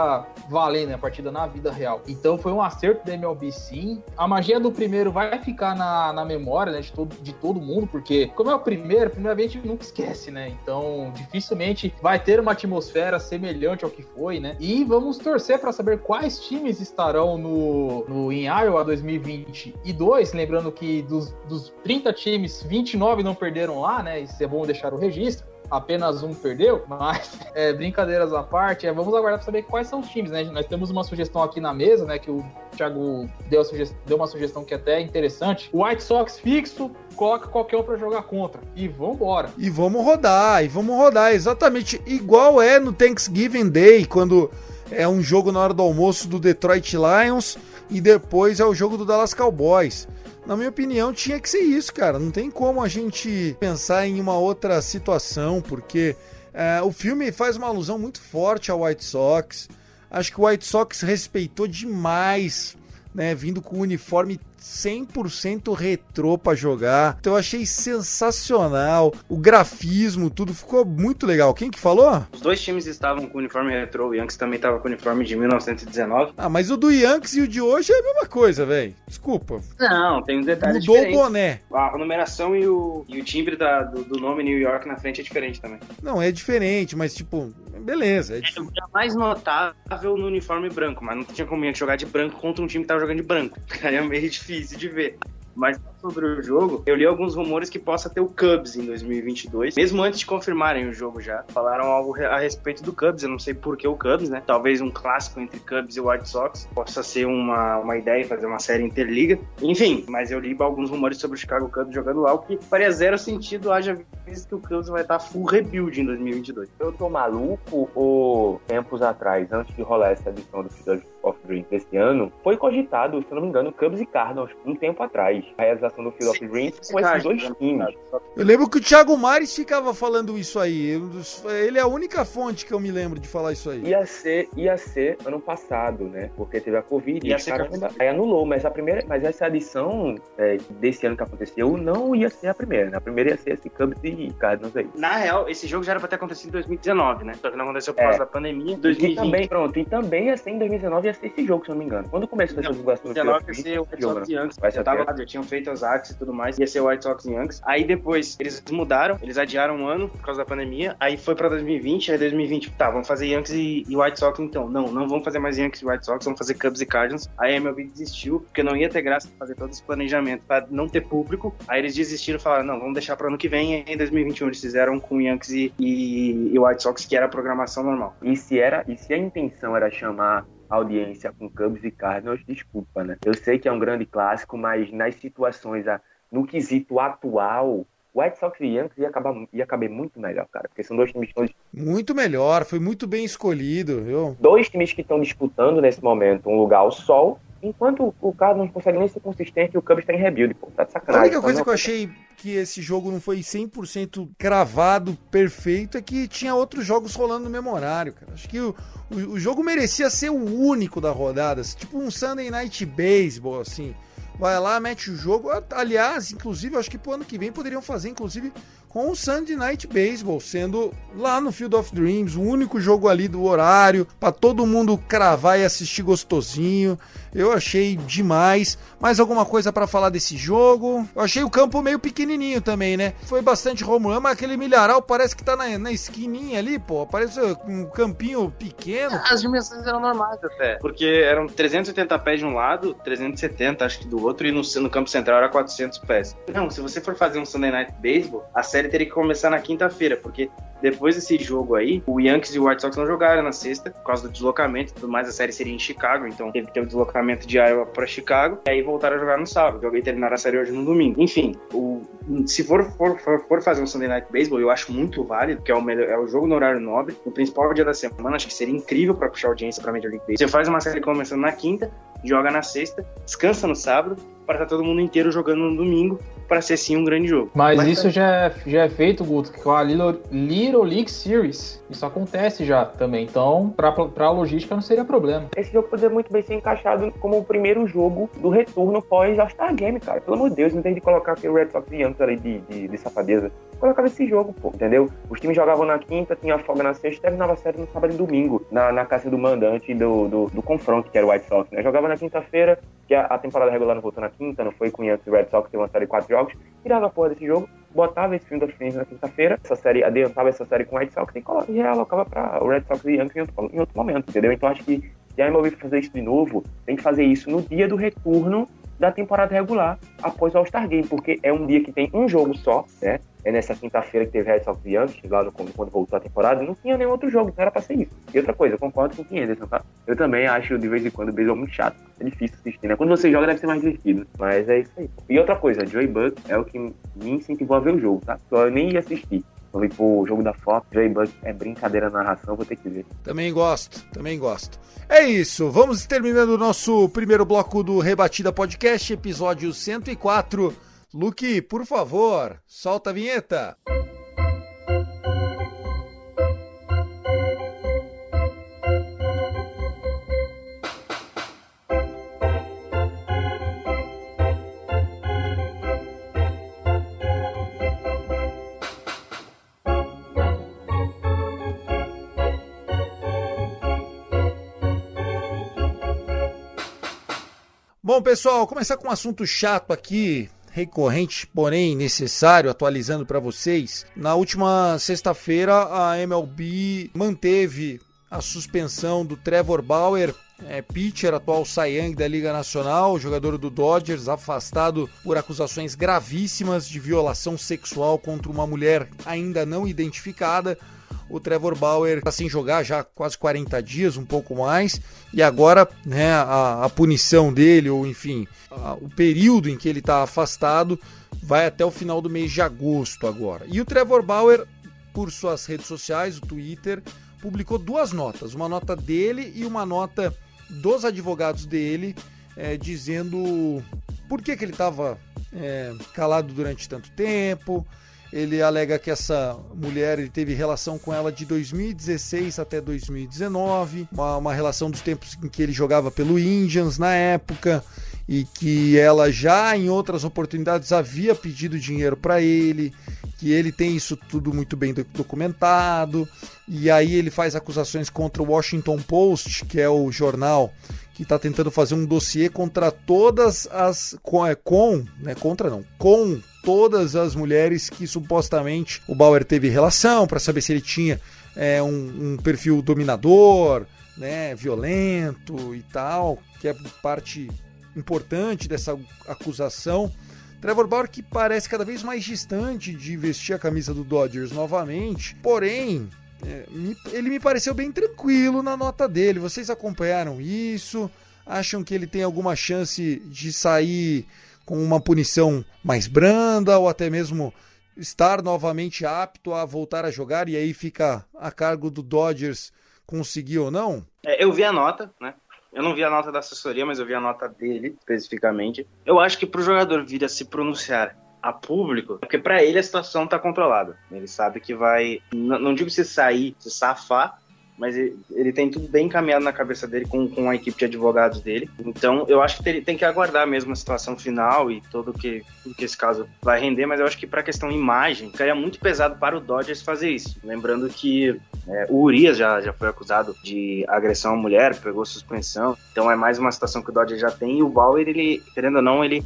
valendo, né? A partida na vida real. Então foi um acerto da MLB sim. A magia do primeiro vai ficar na, na memória, né, de todo, de todo mundo, porque como é o primeiro, primeiramente a gente nunca esquece, né? Então dificilmente vai ter uma atmosfera semelhante ao que foi, né? E vamos torcer para saber quais times estarão no, no em Iowa 2022, lembrando que dos, dos 30 times, 29 não perderam lá, né? Isso é bom deixar o registro apenas um perdeu, (laughs) mas é, brincadeiras à parte, é, vamos aguardar para saber quais são os times, né? Nós temos uma sugestão aqui na mesa, né? Que o Thiago deu, deu uma sugestão que é até interessante. O White Sox fixo, coloca qualquer um para jogar contra. E vambora. E vamos rodar, e vamos rodar, exatamente igual é no Thanksgiving Day, quando é um jogo na hora do almoço do Detroit Lions e depois é o jogo do Dallas Cowboys na minha opinião, tinha que ser isso, cara. Não tem como a gente pensar em uma outra situação, porque é, o filme faz uma alusão muito forte ao White Sox. Acho que o White Sox respeitou demais, né? Vindo com o uniforme 100% retrô para jogar. Então eu achei sensacional. O grafismo, tudo ficou muito legal. Quem que falou? Os dois times estavam com o uniforme retrô. O Yankees também estava com o uniforme de 1919. Ah, mas o do Yankees e o de hoje é a mesma coisa, velho. Desculpa. Não, tem um detalhe Mudou diferente. o boné. A numeração e o, e o timbre da, do, do, nome New York na frente é diferente também. Não, é diferente, mas tipo, beleza. É, é, é mais notável no uniforme branco, mas não tinha como jogar de branco contra um time que tava jogando de branco. (laughs) Aí é meio difícil de ver. Mas sobre o jogo, eu li alguns rumores que possa ter o Cubs em 2022, mesmo antes de confirmarem o jogo já. Falaram algo a respeito do Cubs, eu não sei por que o Cubs, né? Talvez um clássico entre Cubs e White Sox possa ser uma, uma ideia, fazer uma série interliga. Enfim, mas eu li alguns rumores sobre o Chicago Cubs jogando lá, o que faria zero sentido, haja visto que o Cubs vai estar full rebuild em 2022. Eu tô maluco ou tempos atrás, antes de rolar essa edição do Field of Dreams desse ano, foi cogitado, se eu não me engano, Cubs e Cardinals um tempo atrás a realização do Field of Dreams com esses dois times. Eu lembro que o Thiago Mares ficava falando isso aí. Ele é a única fonte que eu me lembro de falar isso aí. Ia ser, ia ser ano passado, né? Porque teve a Covid ia e caramba, aí anulou. Mas a primeira, mas essa edição é, desse ano que aconteceu não ia ser a primeira. Né? A primeira ia ser esse Cubs e Cardinals aí. Na real, esse jogo já era pra ter acontecido em 2019, né? Só que não aconteceu por é. causa da pandemia. 2020. E também, pronto, e também ia ser em 2019 ia ser esse jogo, se eu não me engano. Quando começou essa divulgação do 2019 ia ser o Sox. Vai ser eu tava lá, eu tinha feito as artes e tudo mais, ia ser White Sox e Yankees. Aí depois eles mudaram, eles adiaram um ano por causa da pandemia, aí foi pra 2020, aí 2020, tá, vamos fazer Yankees e, e White Sox então. Não, não vamos fazer mais Yankees e White Sox, vamos fazer Cubs e Cardinals. Aí a MLB desistiu, porque não ia ter graça fazer todo esse planejamento pra não ter público. Aí eles desistiram e falaram, não, vamos deixar pro ano que vem, e em 2021 eles fizeram com Yankees e, e, e White Sox, que era a programação normal. E se, era, e se a intenção era chamar audiência com Cubs e Cardinals, desculpa, né? Eu sei que é um grande clássico, mas nas situações, no quesito atual, o White Sox e Yankees ia, acabar, ia caber muito melhor, cara. Porque são dois times que estão. Muito melhor, foi muito bem escolhido, viu? Dois times que estão disputando nesse momento um lugar ao sol, enquanto o cara não consegue nem ser consistente o Cubs tá em rebuild, pô. Tá de A sacanagem. única coisa que eu achei que esse jogo não foi 100% cravado, perfeito, é que tinha outros jogos rolando no mesmo horário, cara. Acho que o, o, o jogo merecia ser o único da rodada, tipo um Sunday Night Baseball, assim. Vai lá, mete o jogo. Aliás, inclusive, eu acho que pro ano que vem poderiam fazer, inclusive, com o Sunday Night Baseball, sendo lá no Field of Dreams, o único jogo ali do horário, para todo mundo cravar e assistir gostosinho. Eu achei demais. Mais alguma coisa para falar desse jogo? Eu achei o campo meio pequenininho também, né? Foi bastante home run, mas aquele milharal parece que tá na, na esquininha ali, pô. Parece um campinho pequeno. As dimensões eram normais até. Porque eram 380 pés de um lado, 370 acho que do outro, e no, no campo central era 400 pés. Não, se você for fazer um Sunday Night Baseball, a teria que começar na quinta-feira, porque depois desse jogo aí, o Yankees e o White Sox não jogaram na sexta, por causa do deslocamento e tudo mais. A série seria em Chicago, então teve que ter o deslocamento de Iowa pra Chicago. E aí voltaram a jogar no sábado. Joguei terminar a série hoje no domingo. Enfim, o, se for, for, for, fazer um Sunday Night Baseball, eu acho muito válido, porque é o, melhor, é o jogo no horário nobre, no principal dia da semana. Acho que seria incrível pra puxar audiência pra Major League Baseball. Você faz uma série começando na quinta, joga na sexta, descansa no sábado, para estar todo mundo inteiro jogando no domingo, para ser sim um grande jogo. Mas, Mas isso já é, já é feito, Guto, com a Little, Little League Series. Isso acontece já também. Então, pra, pra logística não seria problema. Esse jogo poderia muito bem ser encaixado como o primeiro jogo do retorno pós All-Star Game, cara. Pelo amor de Deus, não tem de colocar aquele Red Sox Yankees ali de, de, de safadeza. Colocava esse jogo, pô, entendeu? Os times jogavam na quinta, tinha folga na sexta, terminava a série no sábado e domingo, na, na casa do mandante do, do, do confronto, que era o White Sox, né? Jogava na quinta-feira, que a, a, temporada regular não voltou na quinta, não foi com o Yankees e Red Sox, tem uma série de quatro jogos, tirava a porra desse jogo, botava esse filme da frente na quinta-feira, essa série, adiantava essa série com o White Sox e coloca, já alocava para o Red Sox e Yankees em outro, em outro momento, entendeu? Então acho que se a MLB fazer isso de novo, tem que fazer isso no dia do retorno da temporada regular após o All-Star Game, porque é um dia que tem um jogo só, né? É nessa quinta-feira que teve Red Sox Yankees, lá no, quando voltou a temporada, não tinha nenhum outro jogo, não era pra ser isso. E outra coisa, eu concordo com o Anderson, tá? Eu também acho, de vez em quando, o beisebol muito chato. É difícil assistir, né? Quando você joga, deve ser mais divertido. Mas é isso aí. E outra coisa, Joey Buck é o que me incentivou a ver o jogo, tá? Só eu nem ia assistir. Eu vi pro jogo da Fox, Joey Buck é brincadeira na narração, vou ter que ver. Também gosto, também gosto. É isso, vamos terminando o nosso primeiro bloco do Rebatida Podcast, episódio 104. Luke, por favor, solta a vinheta. Bom, pessoal, começar com um assunto chato aqui, recorrente, porém necessário, atualizando para vocês. Na última sexta-feira, a MLB manteve a suspensão do Trevor Bauer, é, pitcher, atual Young da Liga Nacional, jogador do Dodgers, afastado por acusações gravíssimas de violação sexual contra uma mulher ainda não identificada o Trevor Bauer está sem jogar já quase 40 dias, um pouco mais, e agora né, a, a punição dele, ou enfim, a, o período em que ele está afastado, vai até o final do mês de agosto agora. E o Trevor Bauer, por suas redes sociais, o Twitter, publicou duas notas, uma nota dele e uma nota dos advogados dele, é, dizendo por que, que ele estava é, calado durante tanto tempo, ele alega que essa mulher ele teve relação com ela de 2016 até 2019, uma, uma, relação dos tempos em que ele jogava pelo Indians na época e que ela já em outras oportunidades havia pedido dinheiro para ele, que ele tem isso tudo muito bem documentado. E aí ele faz acusações contra o Washington Post, que é o jornal que está tentando fazer um dossiê contra todas as com, é, com né, contra não, com todas as mulheres que supostamente o Bauer teve relação para saber se ele tinha é, um, um, perfil dominador, né, violento e tal, que é parte importante dessa acusação. Trevor Bauer que parece cada vez mais distante de vestir a camisa do Dodgers novamente, porém é, ele me pareceu bem tranquilo na nota dele. Vocês acompanharam isso? Acham que ele tem alguma chance de sair com uma punição mais branda ou até mesmo estar novamente apto a voltar a jogar e aí fica a cargo do Dodgers conseguir ou não? É, eu vi a nota, né? Eu não vi a nota da assessoria, mas eu vi a nota dele especificamente. Eu acho que para o jogador vir a se pronunciar a público, porque para ele a situação está controlada. Ele sabe que vai, não digo se sair, se safar, mas ele, tem tudo bem encaminhado na cabeça dele com, com a equipe de advogados dele. Então, eu acho que ele tem que aguardar mesmo a situação final e tudo que, tudo que esse caso vai render, mas eu acho que para a questão imagem, ficaria muito pesado para o Dodgers fazer isso. Lembrando que é, o Urias já, já foi acusado de agressão à mulher, pegou suspensão, então é mais uma situação que o Dodgers já tem e o Bauer, ele, querendo ou não, ele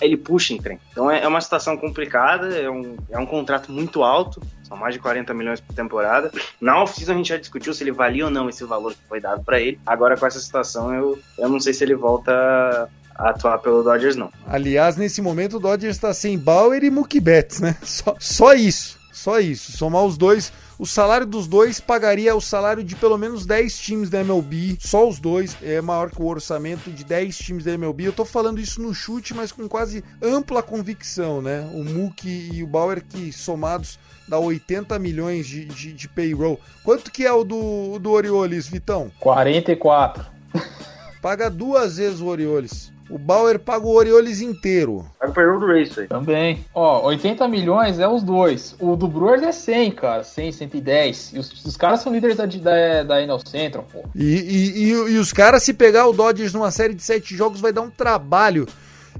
ele puxa em trem. Então é, é uma situação complicada, é um, é um contrato muito alto, são mais de 40 milhões por temporada. Na off-season a gente já discutiu se ele valia ou não esse valor que foi dado para ele. Agora com essa situação eu, eu não sei se ele volta a atuar pelo Dodgers não. Aliás, nesse momento o Dodgers está sem Bauer e Mookie Betts, né? Só, só isso, só isso. Somar os dois o salário dos dois pagaria o salário de pelo menos 10 times da MLB. Só os dois é maior que o orçamento de 10 times da MLB. Eu tô falando isso no chute, mas com quase ampla convicção, né? O Mookie e o Bauer que somados dá 80 milhões de, de, de payroll. Quanto que é o do, do Orioles, Vitão? 44. Paga duas vezes o Orioles. O Bauer paga o Orioles inteiro. Paga o payroll do Race aí. Também. Ó, 80 milhões é os dois. O do Brewers é 100, cara. 100, 110. E os, os caras são líderes da, da, da Enel Central, pô. E, e, e, e os caras, se pegar o Dodgers numa série de 7 jogos, vai dar um trabalho.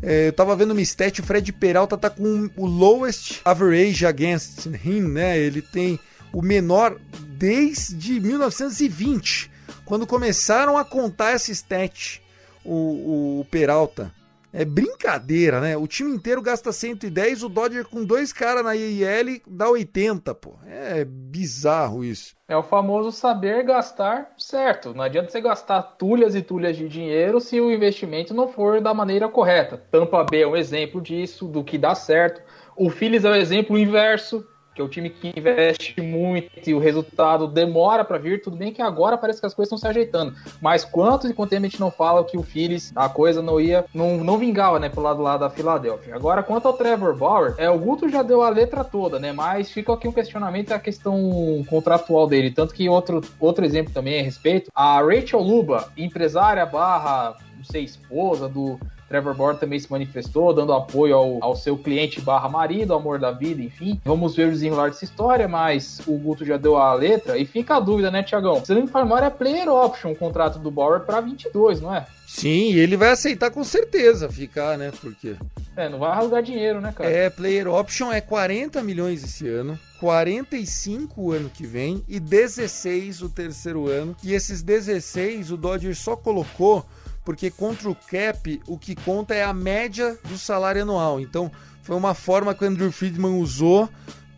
É, eu tava vendo uma stat, o Fred Peralta tá com o lowest average against him, né? Ele tem o menor desde 1920, quando começaram a contar essa stat o, o Peralta. É brincadeira, né? O time inteiro gasta 110, o Dodger com dois caras na IEL dá 80, pô. É bizarro isso. É o famoso saber gastar certo. Não adianta você gastar tulhas e tulhas de dinheiro se o investimento não for da maneira correta. Tampa B é um exemplo disso, do que dá certo. O Phillies é o exemplo inverso que é o time que investe muito e o resultado demora para vir. Tudo bem que agora parece que as coisas estão se ajeitando, mas quanto e quanto tempo a gente não fala que o Phillies, a coisa não ia, não, não vingava, né, pro lado lá da Filadélfia. Agora, quanto ao Trevor Bauer, é, o Guto já deu a letra toda, né, mas fica aqui um questionamento a questão contratual dele, tanto que outro, outro exemplo também a respeito, a Rachel Luba, empresária barra, não sei, esposa do Trevor Bauer também se manifestou, dando apoio ao, ao seu cliente barra marido, amor da vida, enfim. Vamos ver o desenrolar dessa história, mas o Guto já deu a letra e fica a dúvida, né, Tiagão? Se não me informar, é player option o contrato do Bauer para 22, não é? Sim, ele vai aceitar com certeza ficar, né? Porque. É, não vai rasgar dinheiro, né, cara? É, player option é 40 milhões esse ano. 45 o ano que vem e 16 o terceiro ano. E esses 16 o Dodgers só colocou porque contra o cap o que conta é a média do salário anual. Então foi uma forma que o Andrew Friedman usou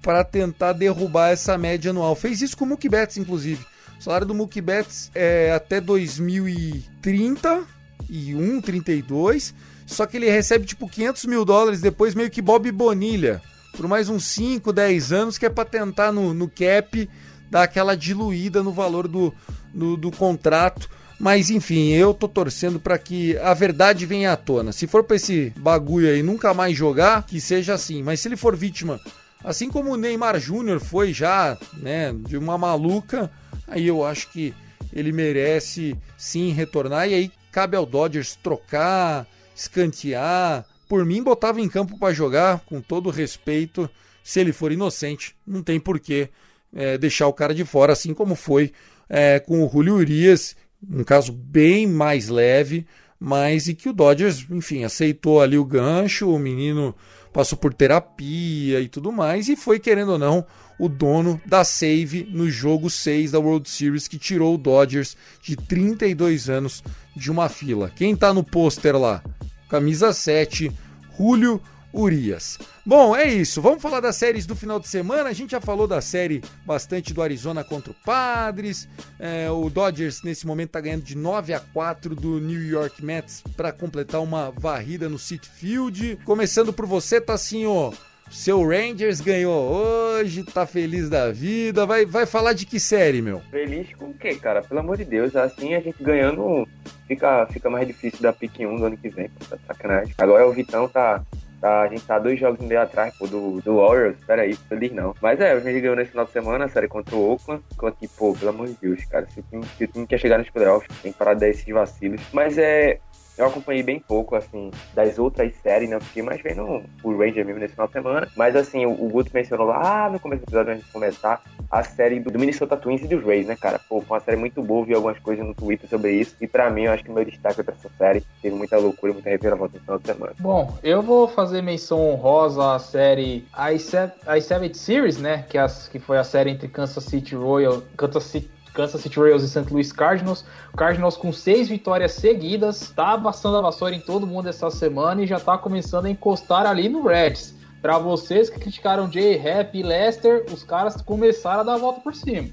para tentar derrubar essa média anual. Fez isso com o Mookie Betts, inclusive. O salário do Mookie Betts é até 2030 e 1,32, só que ele recebe tipo 500 mil dólares depois, meio que Bob Bonilha, por mais uns 5, 10 anos, que é para tentar no, no cap dar aquela diluída no valor do, do, do contrato mas enfim, eu tô torcendo para que a verdade venha à tona. Se for pra esse bagulho aí nunca mais jogar, que seja assim. Mas se ele for vítima, assim como o Neymar Júnior foi já, né, de uma maluca, aí eu acho que ele merece sim retornar. E aí cabe ao Dodgers trocar, escantear. Por mim, botava em campo para jogar, com todo respeito. Se ele for inocente, não tem porquê é, deixar o cara de fora, assim como foi é, com o Julio Urias um caso bem mais leve, mas e que o Dodgers, enfim, aceitou ali o gancho, o menino passou por terapia e tudo mais, e foi, querendo ou não, o dono da save no jogo 6 da World Series, que tirou o Dodgers de 32 anos de uma fila. Quem tá no pôster lá? Camisa 7, Julio Urias. Bom, é isso. Vamos falar das séries do final de semana. A gente já falou da série bastante do Arizona contra o Padres. É, o Dodgers, nesse momento, está ganhando de 9 a 4 do New York Mets para completar uma varrida no City Field. Começando por você, tá assim, ó. Seu Rangers ganhou hoje, tá feliz da vida. Vai, vai falar de que série, meu? Feliz com o quê, cara? Pelo amor de Deus. Assim a gente ganhando fica, fica mais difícil da pique 1 do ano que vem. Tá sacanagem. Agora o Vitão tá Tá, a gente tá dois jogos e meio atrás pô, do, do Warriors. Pera aí, feliz não. Mas é, o Rangers ganhou nesse final de semana a série contra o Oakland. Ficou aqui, pô, pelo amor de Deus, cara. Se o time, se o time quer chegar nos playoffs, tem que parar de dar esses vacilos. Mas é, eu acompanhei bem pouco, assim, das outras séries, né? Fiquei mais vendo o Ranger mesmo nesse final de semana. Mas, assim, o, Guto mencionou lá no começo do episódio, antes de começar, a série do, Minnesota Twins e dos Rays, né, cara? Pô, foi uma série muito boa, vi algumas coisas no Twitter sobre isso. E pra mim, eu acho que o meu destaque pra essa série teve muita loucura, muita reviravolta no final de semana. Bom, eu vou fazer menção honrosa à série I-7 Series, né? Que, é as, que foi a série entre Kansas City Royal, Kansas City Kansas City Royals e St. Louis Cardinals. Cardinals com seis vitórias seguidas, tá passando a vassoura em todo mundo essa semana e já tá começando a encostar ali no Reds. Para vocês que criticaram Jay Happ e Lester, os caras começaram a dar a volta por cima.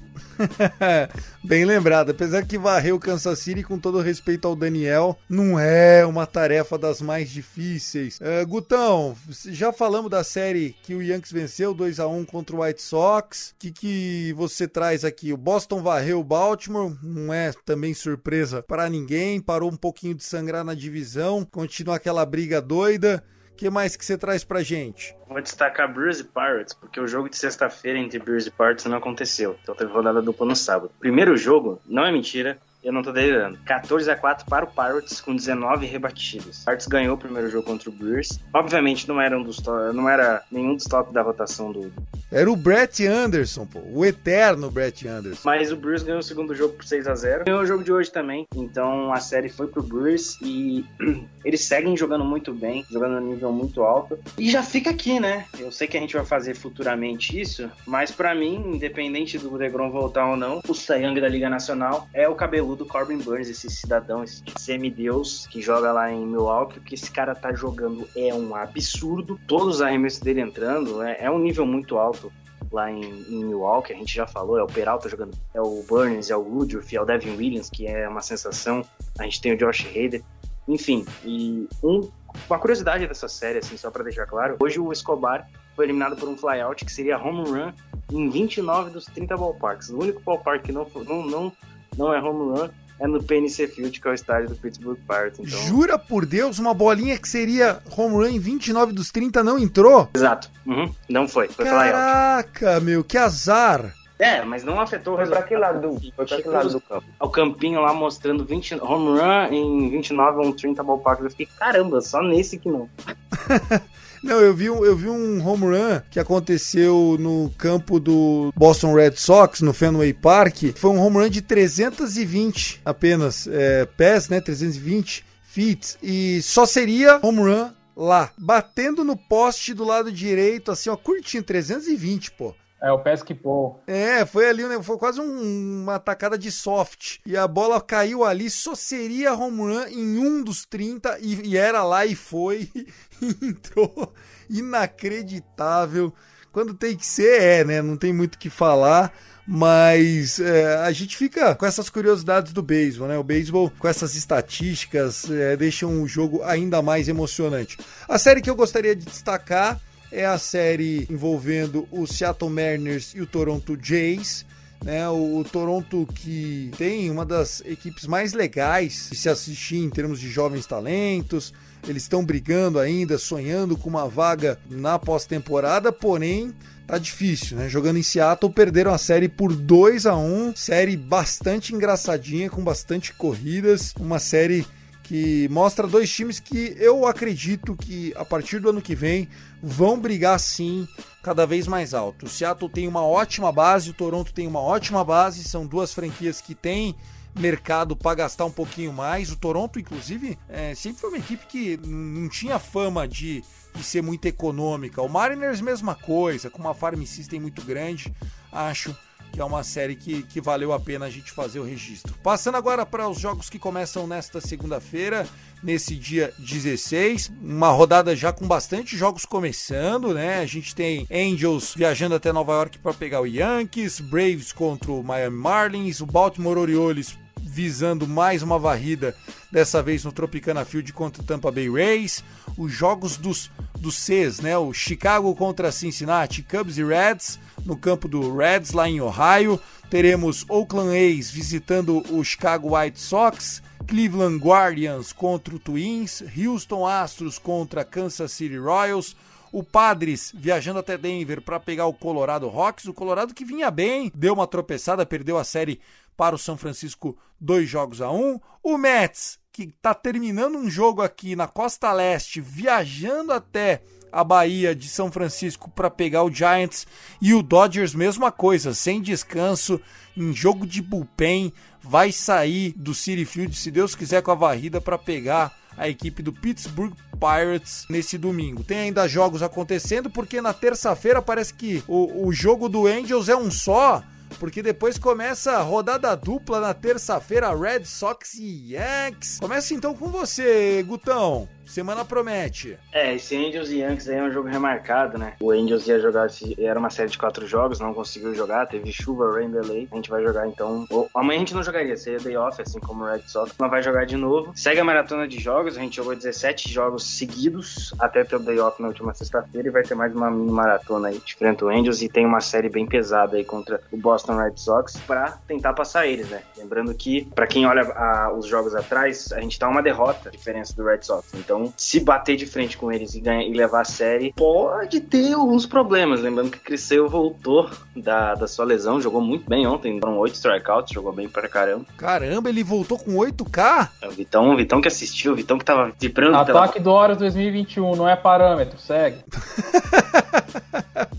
(laughs) Bem lembrado, apesar que varrer o Kansas City, com todo respeito ao Daniel, não é uma tarefa das mais difíceis. Uh, Gutão, já falamos da série que o Yankees venceu 2 a 1 contra o White Sox. O que, que você traz aqui? O Boston varreu o Baltimore, não é também surpresa para ninguém, parou um pouquinho de sangrar na divisão, continua aquela briga doida que mais que você traz pra gente? Vou destacar Brewers e Pirates, porque o jogo de sexta-feira entre Brewers e Pirates não aconteceu. Então teve rodada dupla no sábado. Primeiro jogo, não é mentira, eu não tô delirando. 14 a 4 para o Pirates com 19 rebatidas. O Pirates ganhou o primeiro jogo contra o Brewers. Obviamente não era, um dos não era nenhum dos top da rotação do. Era o Brett Anderson, pô. O eterno Brett Anderson. Mas o Brewers ganhou o segundo jogo por 6 a 0 Ganhou o jogo de hoje também. Então a série foi pro Brewers e (clears throat) eles seguem jogando muito bem, jogando no nível muito alto. E já fica aqui, né? Eu sei que a gente vai fazer futuramente isso, mas para mim, independente do DeGrom voltar ou não, o Sayang da Liga Nacional é o cabelo do Corbin Burns, esse cidadão, esse semideus que joga lá em Milwaukee. O que esse cara tá jogando é um absurdo. Todos os arremessos dele entrando, é, é um nível muito alto lá em, em, Milwaukee, a gente já falou, é o Peralta jogando, é o Burns, é o Woodruff, é o Devin Williams, que é uma sensação, a gente tem o Josh Hader, enfim, e um, uma curiosidade dessa série, assim, só para deixar claro, hoje o Escobar foi eliminado por um flyout que seria home run em 29 dos 30 ballparks, o único ballpark que não, não, não não é home run, é no PNC Field, que é o estádio do Pittsburgh Pirates. Então... Jura por Deus, uma bolinha que seria home run em 29 dos 30 não entrou? Exato. Uhum. Não foi. Foi Caraca, meu, que azar. É, mas não afetou o foi resultado. Pra que lado do, foi pra que lado do campo? O campinho lá mostrando 20, home run em 29 ou 30 ballparks. Eu fiquei, caramba, só nesse que não. (laughs) Não, eu vi, eu vi um home run que aconteceu no campo do Boston Red Sox, no Fenway Park. Foi um home run de 320 apenas é, pés, né? 320 feet. E só seria home run lá, batendo no poste do lado direito, assim, ó, curtinho, 320, pô. É, o pesque Paul. É, foi ali, né, foi quase um, uma atacada de soft. E a bola caiu ali, só seria home run em um dos 30 e, e era lá e foi. (laughs) E entrou. Inacreditável. Quando tem que ser, é, né? Não tem muito o que falar mas é, a gente fica com essas curiosidades do beisebol, né? O beisebol com essas estatísticas é, deixam o jogo ainda mais emocionante. A série que eu gostaria de destacar é a série envolvendo o Seattle Mariners e o Toronto Jays. Né, o, o, Toronto que tem uma das equipes mais legais de se assistir em termos de jovens talentos. Eles estão brigando ainda, sonhando com uma vaga na pós-temporada, porém tá difícil, né? Jogando em Seattle, perderam a série por 2 a 1 série bastante engraçadinha, com bastante corridas, uma série que mostra dois times que eu acredito que a partir do ano que vem vão brigar sim cada vez mais alto. O Seattle tem uma ótima base, o Toronto tem uma ótima base, são duas franquias que têm mercado para gastar um pouquinho mais. O Toronto, inclusive, é, sempre foi uma equipe que não tinha fama de, de ser muito econômica. O Mariners, mesma coisa, com uma farm system muito grande, acho que é uma série que, que valeu a pena a gente fazer o registro. Passando agora para os jogos que começam nesta segunda-feira, nesse dia 16, uma rodada já com bastante jogos começando, né? A gente tem Angels viajando até Nova York para pegar o Yankees, Braves contra o Miami Marlins, o Baltimore Orioles visando mais uma varrida, dessa vez no Tropicana Field contra o Tampa Bay Rays. Os jogos dos, dos Cs, né? O Chicago contra Cincinnati, Cubs e Reds, no campo do Reds, lá em Ohio. Teremos Oakland A's visitando o Chicago White Sox. Cleveland Guardians contra o Twins, Houston Astros contra Kansas City Royals, o Padres viajando até Denver para pegar o Colorado Rocks, o Colorado que vinha bem, deu uma tropeçada, perdeu a série para o São Francisco dois jogos a um. O Mets que está terminando um jogo aqui na Costa Leste, viajando até a Bahia de São Francisco para pegar o Giants e o Dodgers mesma coisa, sem descanso, em jogo de bullpen, vai sair do City Field se Deus quiser com a varrida para pegar a equipe do Pittsburgh Pirates nesse domingo. Tem ainda jogos acontecendo porque na terça-feira parece que o, o jogo do Angels é um só porque depois começa a rodada dupla na terça-feira, Red Sox e Yankees. Começa então com você, Gutão. Semana promete. É, esse Angels e Yankees aí é um jogo remarcado, né? O Angels ia jogar, era uma série de quatro jogos, não conseguiu jogar, teve chuva, rain delay. A gente vai jogar então. Amanhã a gente não jogaria, seria day off, assim como o Red Sox, mas vai jogar de novo. Segue a maratona de jogos, a gente jogou 17 jogos seguidos até ter o day off na última sexta-feira e vai ter mais uma mini maratona aí diferente do Angels e tem uma série bem pesada aí contra o Boston Red Sox para tentar passar eles, né? Lembrando que, para quem olha a, os jogos atrás, a gente tá uma derrota, a diferença do Red Sox. Então, então, se bater de frente com eles e, ganhar, e levar a série, pode ter alguns problemas. Lembrando que Cresceu voltou da, da sua lesão, jogou muito bem ontem, foram oito strikeouts, jogou bem pra caramba. Caramba, ele voltou com 8K? É o Vitão, o Vitão que assistiu, o Vitão que tava vibrando. Ataque pela... do Horas 2021, não é parâmetro, segue. (laughs)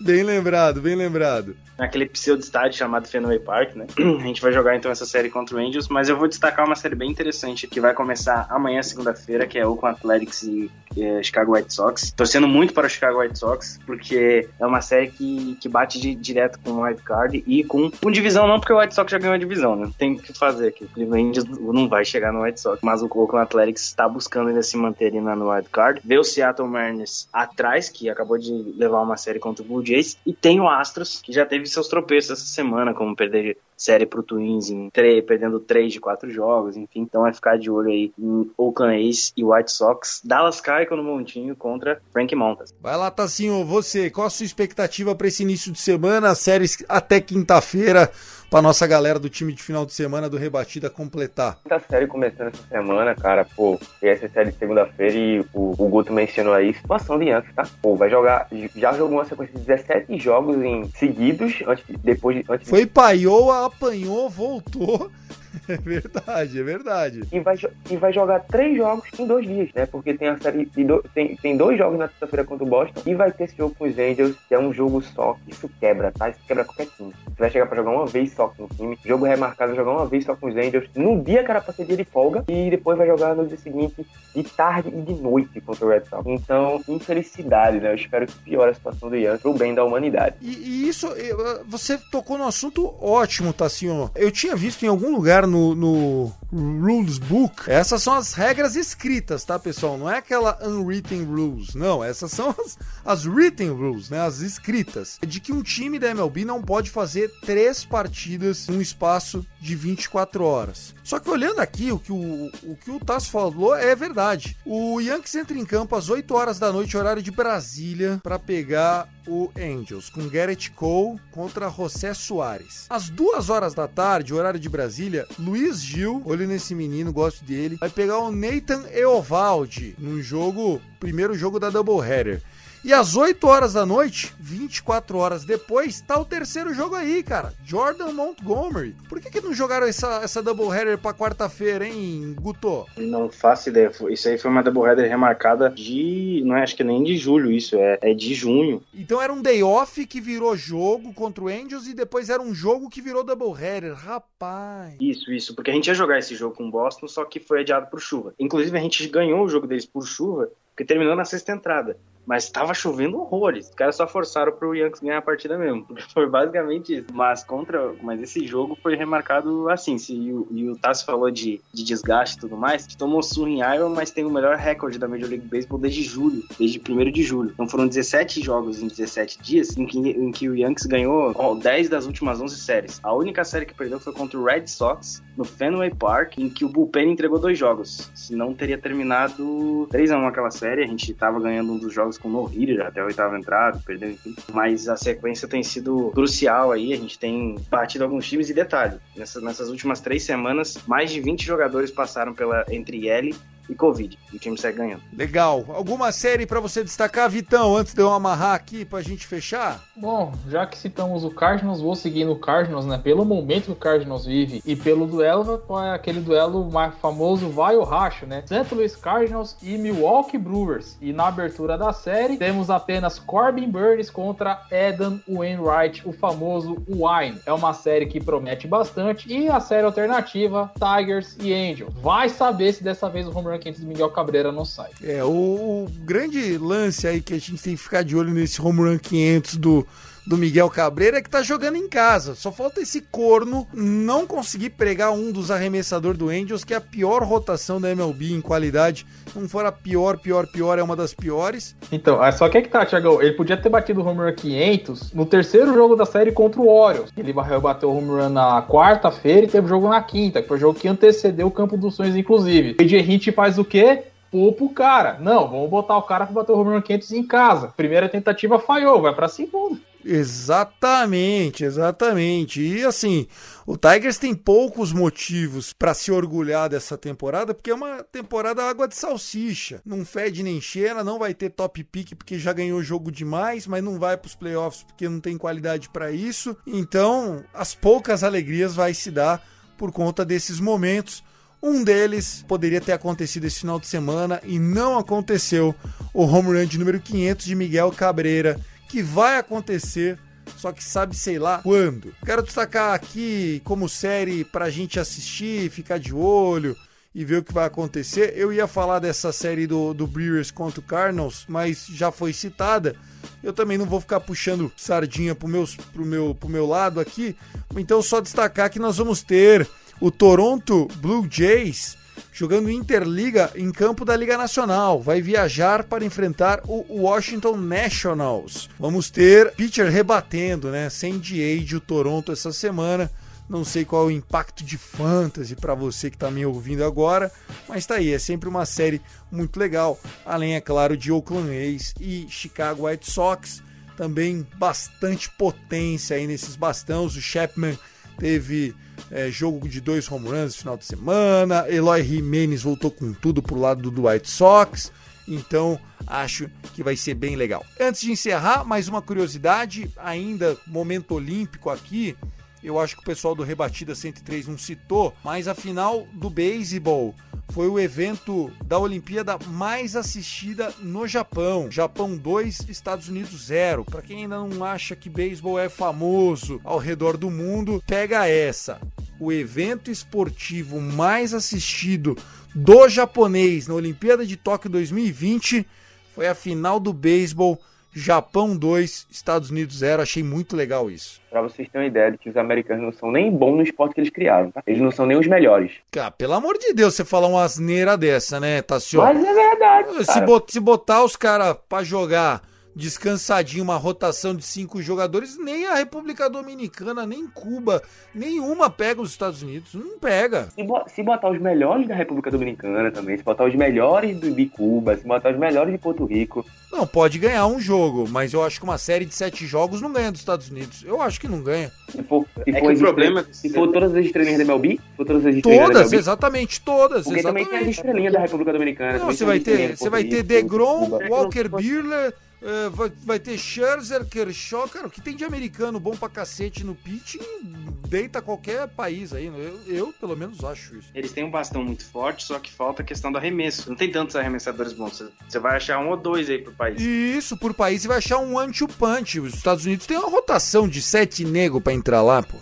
(laughs) bem lembrado, bem lembrado naquele pseudo estádio chamado Fenway Park, né? (clears throat) A gente vai jogar então essa série contra o Angels, mas eu vou destacar uma série bem interessante que vai começar amanhã, segunda-feira, que é o com Athletics e é, Chicago White Sox. Torcendo muito para o Chicago White Sox, porque é uma série que, que bate de, direto com o White Card e com, com divisão, não porque o White Sox já ganhou a divisão, né? Tem que fazer aqui. O Cleveland Angels não vai chegar no White Sox, mas o Oakland Athletics está buscando ainda se manter ali no White Card. Vê o Seattle Mariners atrás, que acabou de levar uma série contra o Blue Jays, e tem o Astros, que já teve seus tropeços essa semana, como perder série pro Twins em três, perdendo três de quatro jogos, enfim. Então vai ficar de olho aí em Oakland Ace e White Sox. Dallas Caico no montinho contra Frank Montas. Vai lá, Tassinho, você, qual a sua expectativa para esse início de semana? Séries até quinta-feira pra nossa galera do time de final de semana do Rebatida completar. Tá série começando essa semana, cara, pô, e essa série de segunda-feira e o, o Guto mencionou aí, situação de Yankees, tá? Pô, vai jogar, já jogou uma sequência de 17 jogos em seguidos, antes, depois de... Antes Foi, paiou, apanhou, voltou (laughs) é verdade, é verdade. E vai, e vai jogar três jogos em dois dias, né? Porque tem a série. Do, tem, tem dois jogos na terça-feira contra o Boston e vai ter esse jogo com os Angels, que é um jogo só. Isso quebra, tá? Isso quebra qualquer time. Você vai chegar pra jogar uma vez só com o time. Jogo remarcado, jogar uma vez só com os Angels. No dia que era pra ser dia de folga. E depois vai jogar no dia seguinte, de tarde e de noite contra o Red Sox. Então, infelicidade, né? Eu espero que piore a situação do Yankees pro bem da humanidade. E, e isso, você tocou no assunto ótimo, Tassinho. Eu tinha visto em algum lugar no, no Rules Book, essas são as regras escritas, tá, pessoal? Não é aquela unwritten rules, não. Essas são as, as written rules, né? As escritas. De que um time da MLB não pode fazer três partidas em um espaço de 24 horas. Só que olhando aqui, o que o, o, que o Tass falou é verdade. O Yankees entra em campo às 8 horas da noite, horário de Brasília, para pegar o Angels, com Garrett Cole contra José Soares. Às 2 horas da tarde, horário de Brasília, Luiz Gil, olho nesse menino, gosto dele, vai pegar o Nathan Eovaldi num jogo, primeiro jogo da Doubleheader. E às 8 horas da noite, 24 horas depois, tá o terceiro jogo aí, cara. Jordan Montgomery. Por que, que não jogaram essa, essa doubleheader pra quarta-feira, hein, Guto? Não faço ideia. Isso aí foi uma doubleheader remarcada de. Não é, acho que nem de julho, isso. É, é de junho. Então era um day off que virou jogo contra o Angels e depois era um jogo que virou doubleheader. Rapaz. Isso, isso. Porque a gente ia jogar esse jogo com o Boston, só que foi adiado por chuva. Inclusive, a gente ganhou o jogo deles por chuva, porque terminou na sexta entrada. Mas tava chovendo horrores. Os caras só forçaram pro Yankees ganhar a partida mesmo. Porque (laughs) foi basicamente isso. Mas contra. Mas esse jogo foi remarcado assim. Se, e, o, e o Tassi falou de, de desgaste e tudo mais. Tomou surra em Iowa, mas tem o melhor recorde da Major League Baseball desde julho. Desde 1 de julho. Então foram 17 jogos em 17 dias em que, em que o Yankees ganhou ó, 10 das últimas 11 séries. A única série que perdeu foi contra o Red Sox no Fenway Park, em que o Bullpen entregou dois jogos. Se não teria terminado 3 a 1 aquela série, a gente tava ganhando um dos jogos com no hitter até a oitava entrada, perdendo enfim. Mas a sequência tem sido crucial aí. A gente tem batido alguns times e detalhe. Nessas, nessas últimas três semanas, mais de 20 jogadores passaram pela entre L e Covid. O time segue ganhando. Legal. Alguma série para você destacar, Vitão, antes de eu amarrar aqui pra gente fechar? Bom, já que citamos o Cardinals, vou seguir no Cardinals, né? Pelo momento que o Cardinals vive e pelo duelo, é aquele duelo mais famoso vai ou racho, né? St. Louis Cardinals e Milwaukee Brewers. E na abertura da série, temos apenas Corbin Burns contra Adam Wainwright, o famoso Wine. É uma série que promete bastante. E a série alternativa, Tigers e Angels. Vai saber se dessa vez o home run 500 do Miguel Cabreira não sai. É, o, o, grande lance aí que a gente tem que ficar de olho nesse home run 500 do, do Miguel Cabreira é que tá jogando em casa. Só falta esse corno não conseguir pregar um dos arremessadores do Angels, que é a pior rotação da MLB em qualidade. Não for a pior, pior, pior, é uma das piores. Então, só que é que tá, Thiago. Ele podia ter batido o home run 500 no terceiro jogo da série contra o Orioles. Ele bateu o home run na quarta-feira e teve jogo na quinta, que foi o jogo que antecedeu o campo dos sonhos, inclusive. O Hint faz o quê? poupa o cara. Não, vamos botar o cara para bater o home run 500 em casa. Primeira tentativa falhou, vai para segunda. Exatamente, exatamente. E assim, o Tigers tem poucos motivos para se orgulhar dessa temporada, porque é uma temporada água de salsicha. Não fede nem cheira, não vai ter top pick porque já ganhou jogo demais, mas não vai para os playoffs porque não tem qualidade para isso. Então, as poucas alegrias vai se dar por conta desses momentos. Um deles poderia ter acontecido esse final de semana e não aconteceu. O home run de número 500 de Miguel Cabreira que vai acontecer, só que sabe sei lá quando. Quero destacar aqui como série pra gente assistir, ficar de olho e ver o que vai acontecer. Eu ia falar dessa série do, do Brewers contra o Cardinals, mas já foi citada. Eu também não vou ficar puxando sardinha pro, meus, pro, meu, pro meu lado aqui. Então, só destacar que nós vamos ter o Toronto Blue Jays jogando Interliga em campo da Liga Nacional. Vai viajar para enfrentar o Washington Nationals. Vamos ter pitcher rebatendo, né? Sem DH o Toronto essa semana. Não sei qual é o impacto de fantasy para você que está me ouvindo agora, mas tá aí, é sempre uma série muito legal. Além, é claro, de Oakland A's e Chicago White Sox, também bastante potência aí nesses bastões. O Chapman teve é, jogo de dois home runs no final de semana. Eloy Jimenez voltou com tudo pro lado do White Sox. Então, acho que vai ser bem legal. Antes de encerrar, mais uma curiosidade, ainda momento olímpico aqui. Eu acho que o pessoal do Rebatida 103 não citou, mas a final do beisebol foi o evento da Olimpíada mais assistida no Japão. Japão 2, Estados Unidos 0. Para quem ainda não acha que beisebol é famoso ao redor do mundo, pega essa. O evento esportivo mais assistido do japonês na Olimpíada de Tóquio 2020 foi a final do beisebol Japão 2, Estados Unidos 0. Achei muito legal isso. Pra vocês terem uma ideia de que os americanos não são nem bons no esporte que eles criaram, tá? Eles não são nem os melhores. Cara, pelo amor de Deus, você falar uma asneira dessa, né, Tassio? Mas é verdade. Se, bot, se botar os caras pra jogar descansadinho, uma rotação de cinco jogadores, nem a República Dominicana, nem Cuba, nenhuma pega os Estados Unidos. Não pega. Se, bo se botar os melhores da República Dominicana também, se botar os melhores do, de Cuba, se botar os melhores de Porto Rico. Não, pode ganhar um jogo, mas eu acho que uma série de sete jogos não ganha dos Estados Unidos. Eu acho que não ganha. Se for, se é for, o problema... se for todas as estrelinhas da MLB, for todas as estrelinhas todas, da MLB, exatamente, todas. Porque exatamente. também tem as estrelinhas da República Dominicana. Não, você vai ter, você vai ter DeGrom, Walker Buehler... Uh, vai, vai, ter Scherzer, Kershaw, cara, o que tem de americano bom pra cacete no pitching, deita qualquer país aí, né? eu, eu, pelo menos acho isso. Eles têm um bastão muito forte, só que falta a questão do arremesso. Não tem tantos arremessadores bons, você vai achar um ou dois aí pro país. Isso, por país, você vai achar um anti-punch. Os Estados Unidos tem uma rotação de sete negros pra entrar lá, pô.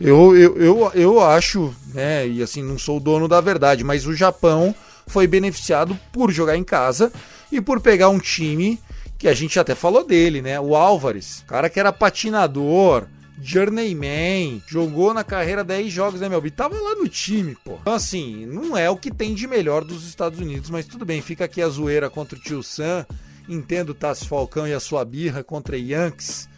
Eu, eu, eu, eu acho, né, e assim, não sou o dono da verdade, mas o Japão foi beneficiado por jogar em casa e por pegar um time que a gente até falou dele, né? O Álvares, cara que era patinador, journeyman, jogou na carreira 10 jogos da MLB, tava lá no time, pô. Então, assim, não é o que tem de melhor dos Estados Unidos, mas tudo bem, fica aqui a zoeira contra o tio Sam. Entendo o Tassi Falcão e a sua birra contra Yankees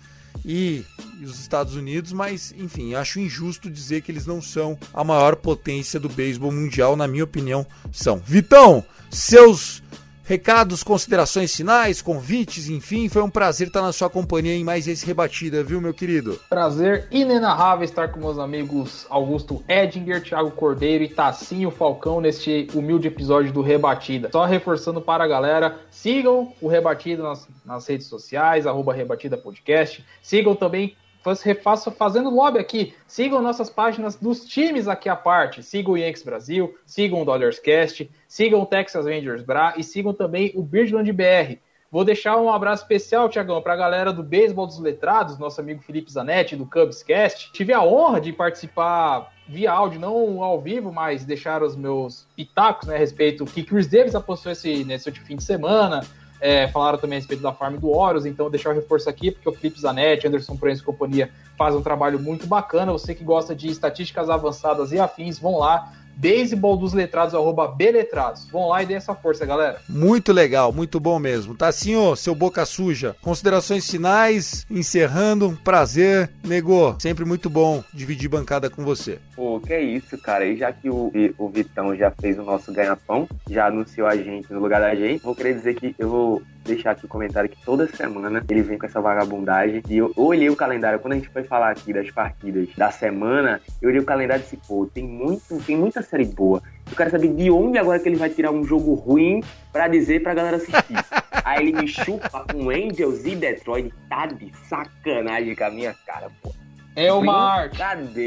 e os Estados Unidos, mas enfim, acho injusto dizer que eles não são a maior potência do beisebol mundial, na minha opinião, são. Vitão, seus Recados, considerações finais, convites, enfim, foi um prazer estar na sua companhia em mais esse Rebatida, viu, meu querido? Prazer inenarrável estar com meus amigos Augusto Edinger, Thiago Cordeiro e Tacinho Falcão neste humilde episódio do Rebatida. Só reforçando para a galera, sigam o Rebatida nas, nas redes sociais, arroba Rebatida Podcast. Sigam também refaço fazendo lobby aqui. Sigam nossas páginas dos times aqui à parte. Sigam o Yankees Brasil, sigam o Dollarscast, sigam o Texas Rangers Bra e sigam também o Birdland BR. Vou deixar um abraço especial, Tiagão, para a galera do Beisebol dos Letrados, nosso amigo Felipe Zanetti, do Cubscast. Tive a honra de participar via áudio, não ao vivo, mas deixar os meus pitacos né, a respeito do que Chris Davis apostou esse, nesse último fim de semana, é, falaram também a respeito da farm do Horus, então deixar o reforço aqui, porque o Felipe Zanetti, Anderson Proença e companhia faz um trabalho muito bacana. Você que gosta de estatísticas avançadas e afins, vão lá, beisebol dos letrados, arroba beletrados. Vão lá e dê essa força, galera. Muito legal, muito bom mesmo. Tá assim, ó, seu boca suja. Considerações finais, encerrando, prazer. Negou, sempre muito bom dividir bancada com você. Pô, que é isso, cara. E já que o, o Vitão já fez o nosso ganha-pão, já anunciou a gente no lugar da gente, vou querer dizer que eu vou deixar aqui o um comentário que toda semana ele vem com essa vagabundagem. E eu olhei o calendário, quando a gente foi falar aqui das partidas da semana, eu olhei o calendário e disse, pô, tem, muito, tem muita série boa. Eu quero saber de onde agora que ele vai tirar um jogo ruim pra dizer pra galera assistir. (laughs) Aí ele me chupa com Angels e Detroit. Tá de sacanagem com a minha cara, pô. É uma arte.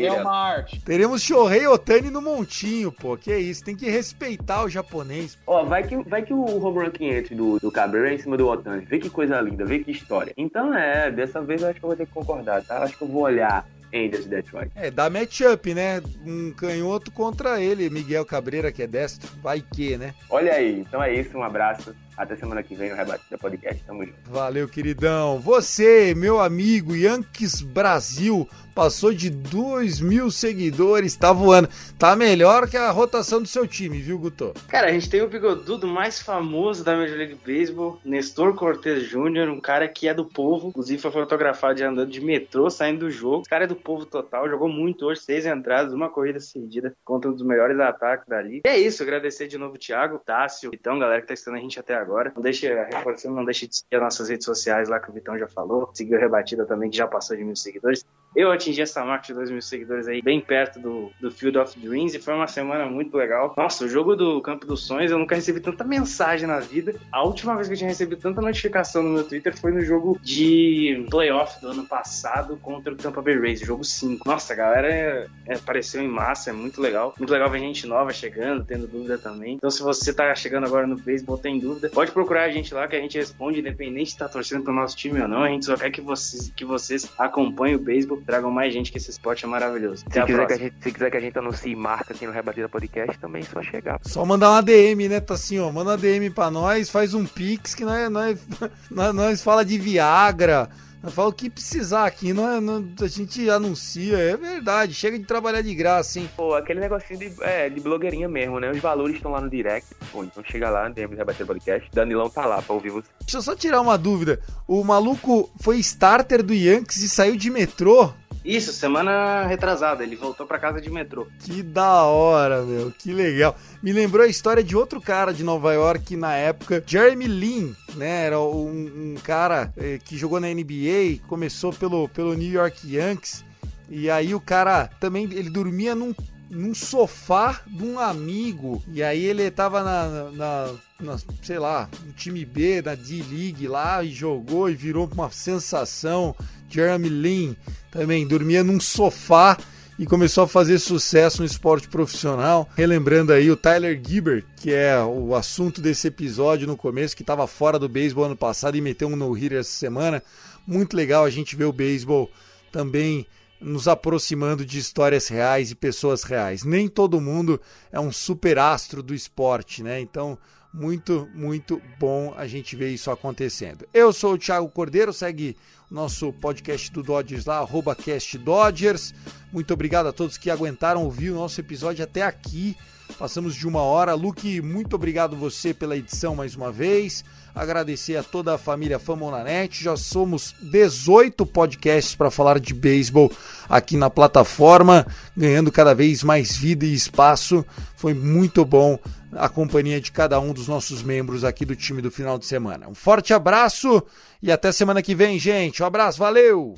É uma arte. Teremos Shohei Otani no montinho, pô. Que é isso, tem que respeitar o japonês. Ó, vai que, vai que o home run 500 do, do Cabrera é em cima do Otani. Vê que coisa linda, vê que história. Então é, dessa vez eu acho que eu vou ter que concordar, tá? Eu acho que eu vou olhar Angels Detroit. É, dá matchup, né? Um canhoto contra ele, Miguel Cabreira, que é destro. Vai que, né? Olha aí, então é isso, um abraço. Até semana que vem no Rebatida Podcast. Tamo junto. Valeu, queridão. Você, meu amigo Yankees Brasil, passou de 2 mil seguidores, tá voando. Tá melhor que a rotação do seu time, viu, Guto? Cara, a gente tem o bigodudo mais famoso da Major League Baseball, Nestor Cortez Jr., um cara que é do povo, inclusive foi fotografado de andando de metrô, saindo do jogo. O cara é do povo total, jogou muito hoje, seis entradas, uma corrida cedida contra um dos melhores ataques da liga. E é isso, agradecer de novo o Thiago, Tássio, então, galera que tá assistindo a gente até agora agora. Não deixe, reforçando, não deixe de seguir as nossas redes sociais lá que o Vitão já falou. Seguir o Rebatida também, que já passou de mil seguidores. Eu atingi essa marca de 2 mil seguidores aí, bem perto do, do Field of Dreams, e foi uma semana muito legal. Nossa, o jogo do Campo dos Sonhos, eu nunca recebi tanta mensagem na vida. A última vez que eu tinha recebido tanta notificação no meu Twitter foi no jogo de playoff do ano passado contra o Tampa Bay Rays, jogo 5. Nossa, a galera é, é, apareceu em massa, é muito legal. Muito legal ver gente nova chegando, tendo dúvida também. Então, se você tá chegando agora no beisebol, tem dúvida, pode procurar a gente lá que a gente responde, independente se tá torcendo pro nosso time ou não. A gente só quer que vocês, que vocês acompanhem o beisebol tragam mais gente que esse esporte é maravilhoso. Se quiser, que a gente, se quiser que a gente anuncie marca aqui no Rebatida Podcast, também é só chegar. Só mandar uma DM, né, tá assim, ó. Manda uma DM pra nós, faz um pix que nós, nós, (laughs) nós, nós fala de Viagra. Fala o que precisar aqui, não, é, não, a gente anuncia, é verdade, chega de trabalhar de graça, hein? Pô, aquele negocinho de, é, de blogueirinha mesmo, né? Os valores estão lá no direct. Pô, então chega lá, DM Rebater Podcast. Danilão tá lá pra ouvir você. Deixa eu só tirar uma dúvida. O maluco foi starter do Yankees e saiu de metrô? Isso, semana retrasada, ele voltou para casa de metrô. Que da hora, meu, que legal. Me lembrou a história de outro cara de Nova York na época, Jeremy Lin, né? Era um, um cara eh, que jogou na NBA, começou pelo, pelo New York Yankees. E aí o cara também, ele dormia num, num sofá de um amigo. E aí ele tava na, na, na sei lá, no time B, da D-League lá, e jogou e virou uma sensação. Jeremy Lin também dormia num sofá e começou a fazer sucesso no esporte profissional. Relembrando aí o Tyler Gibber, que é o assunto desse episódio no começo, que estava fora do beisebol ano passado e meteu um no-hitter essa semana. Muito legal a gente ver o beisebol também nos aproximando de histórias reais e pessoas reais. Nem todo mundo é um super astro do esporte, né? Então, muito, muito bom a gente ver isso acontecendo. Eu sou o Thiago Cordeiro, segue nosso podcast do Dodgers lá, arroba Cast Dodgers. Muito obrigado a todos que aguentaram ouvir o nosso episódio até aqui. Passamos de uma hora. Luke, muito obrigado você pela edição mais uma vez. Agradecer a toda a família Famonanet. Já somos 18 podcasts para falar de beisebol aqui na plataforma, ganhando cada vez mais vida e espaço. Foi muito bom a companhia de cada um dos nossos membros aqui do time do final de semana. Um forte abraço e até semana que vem, gente. Um abraço, valeu!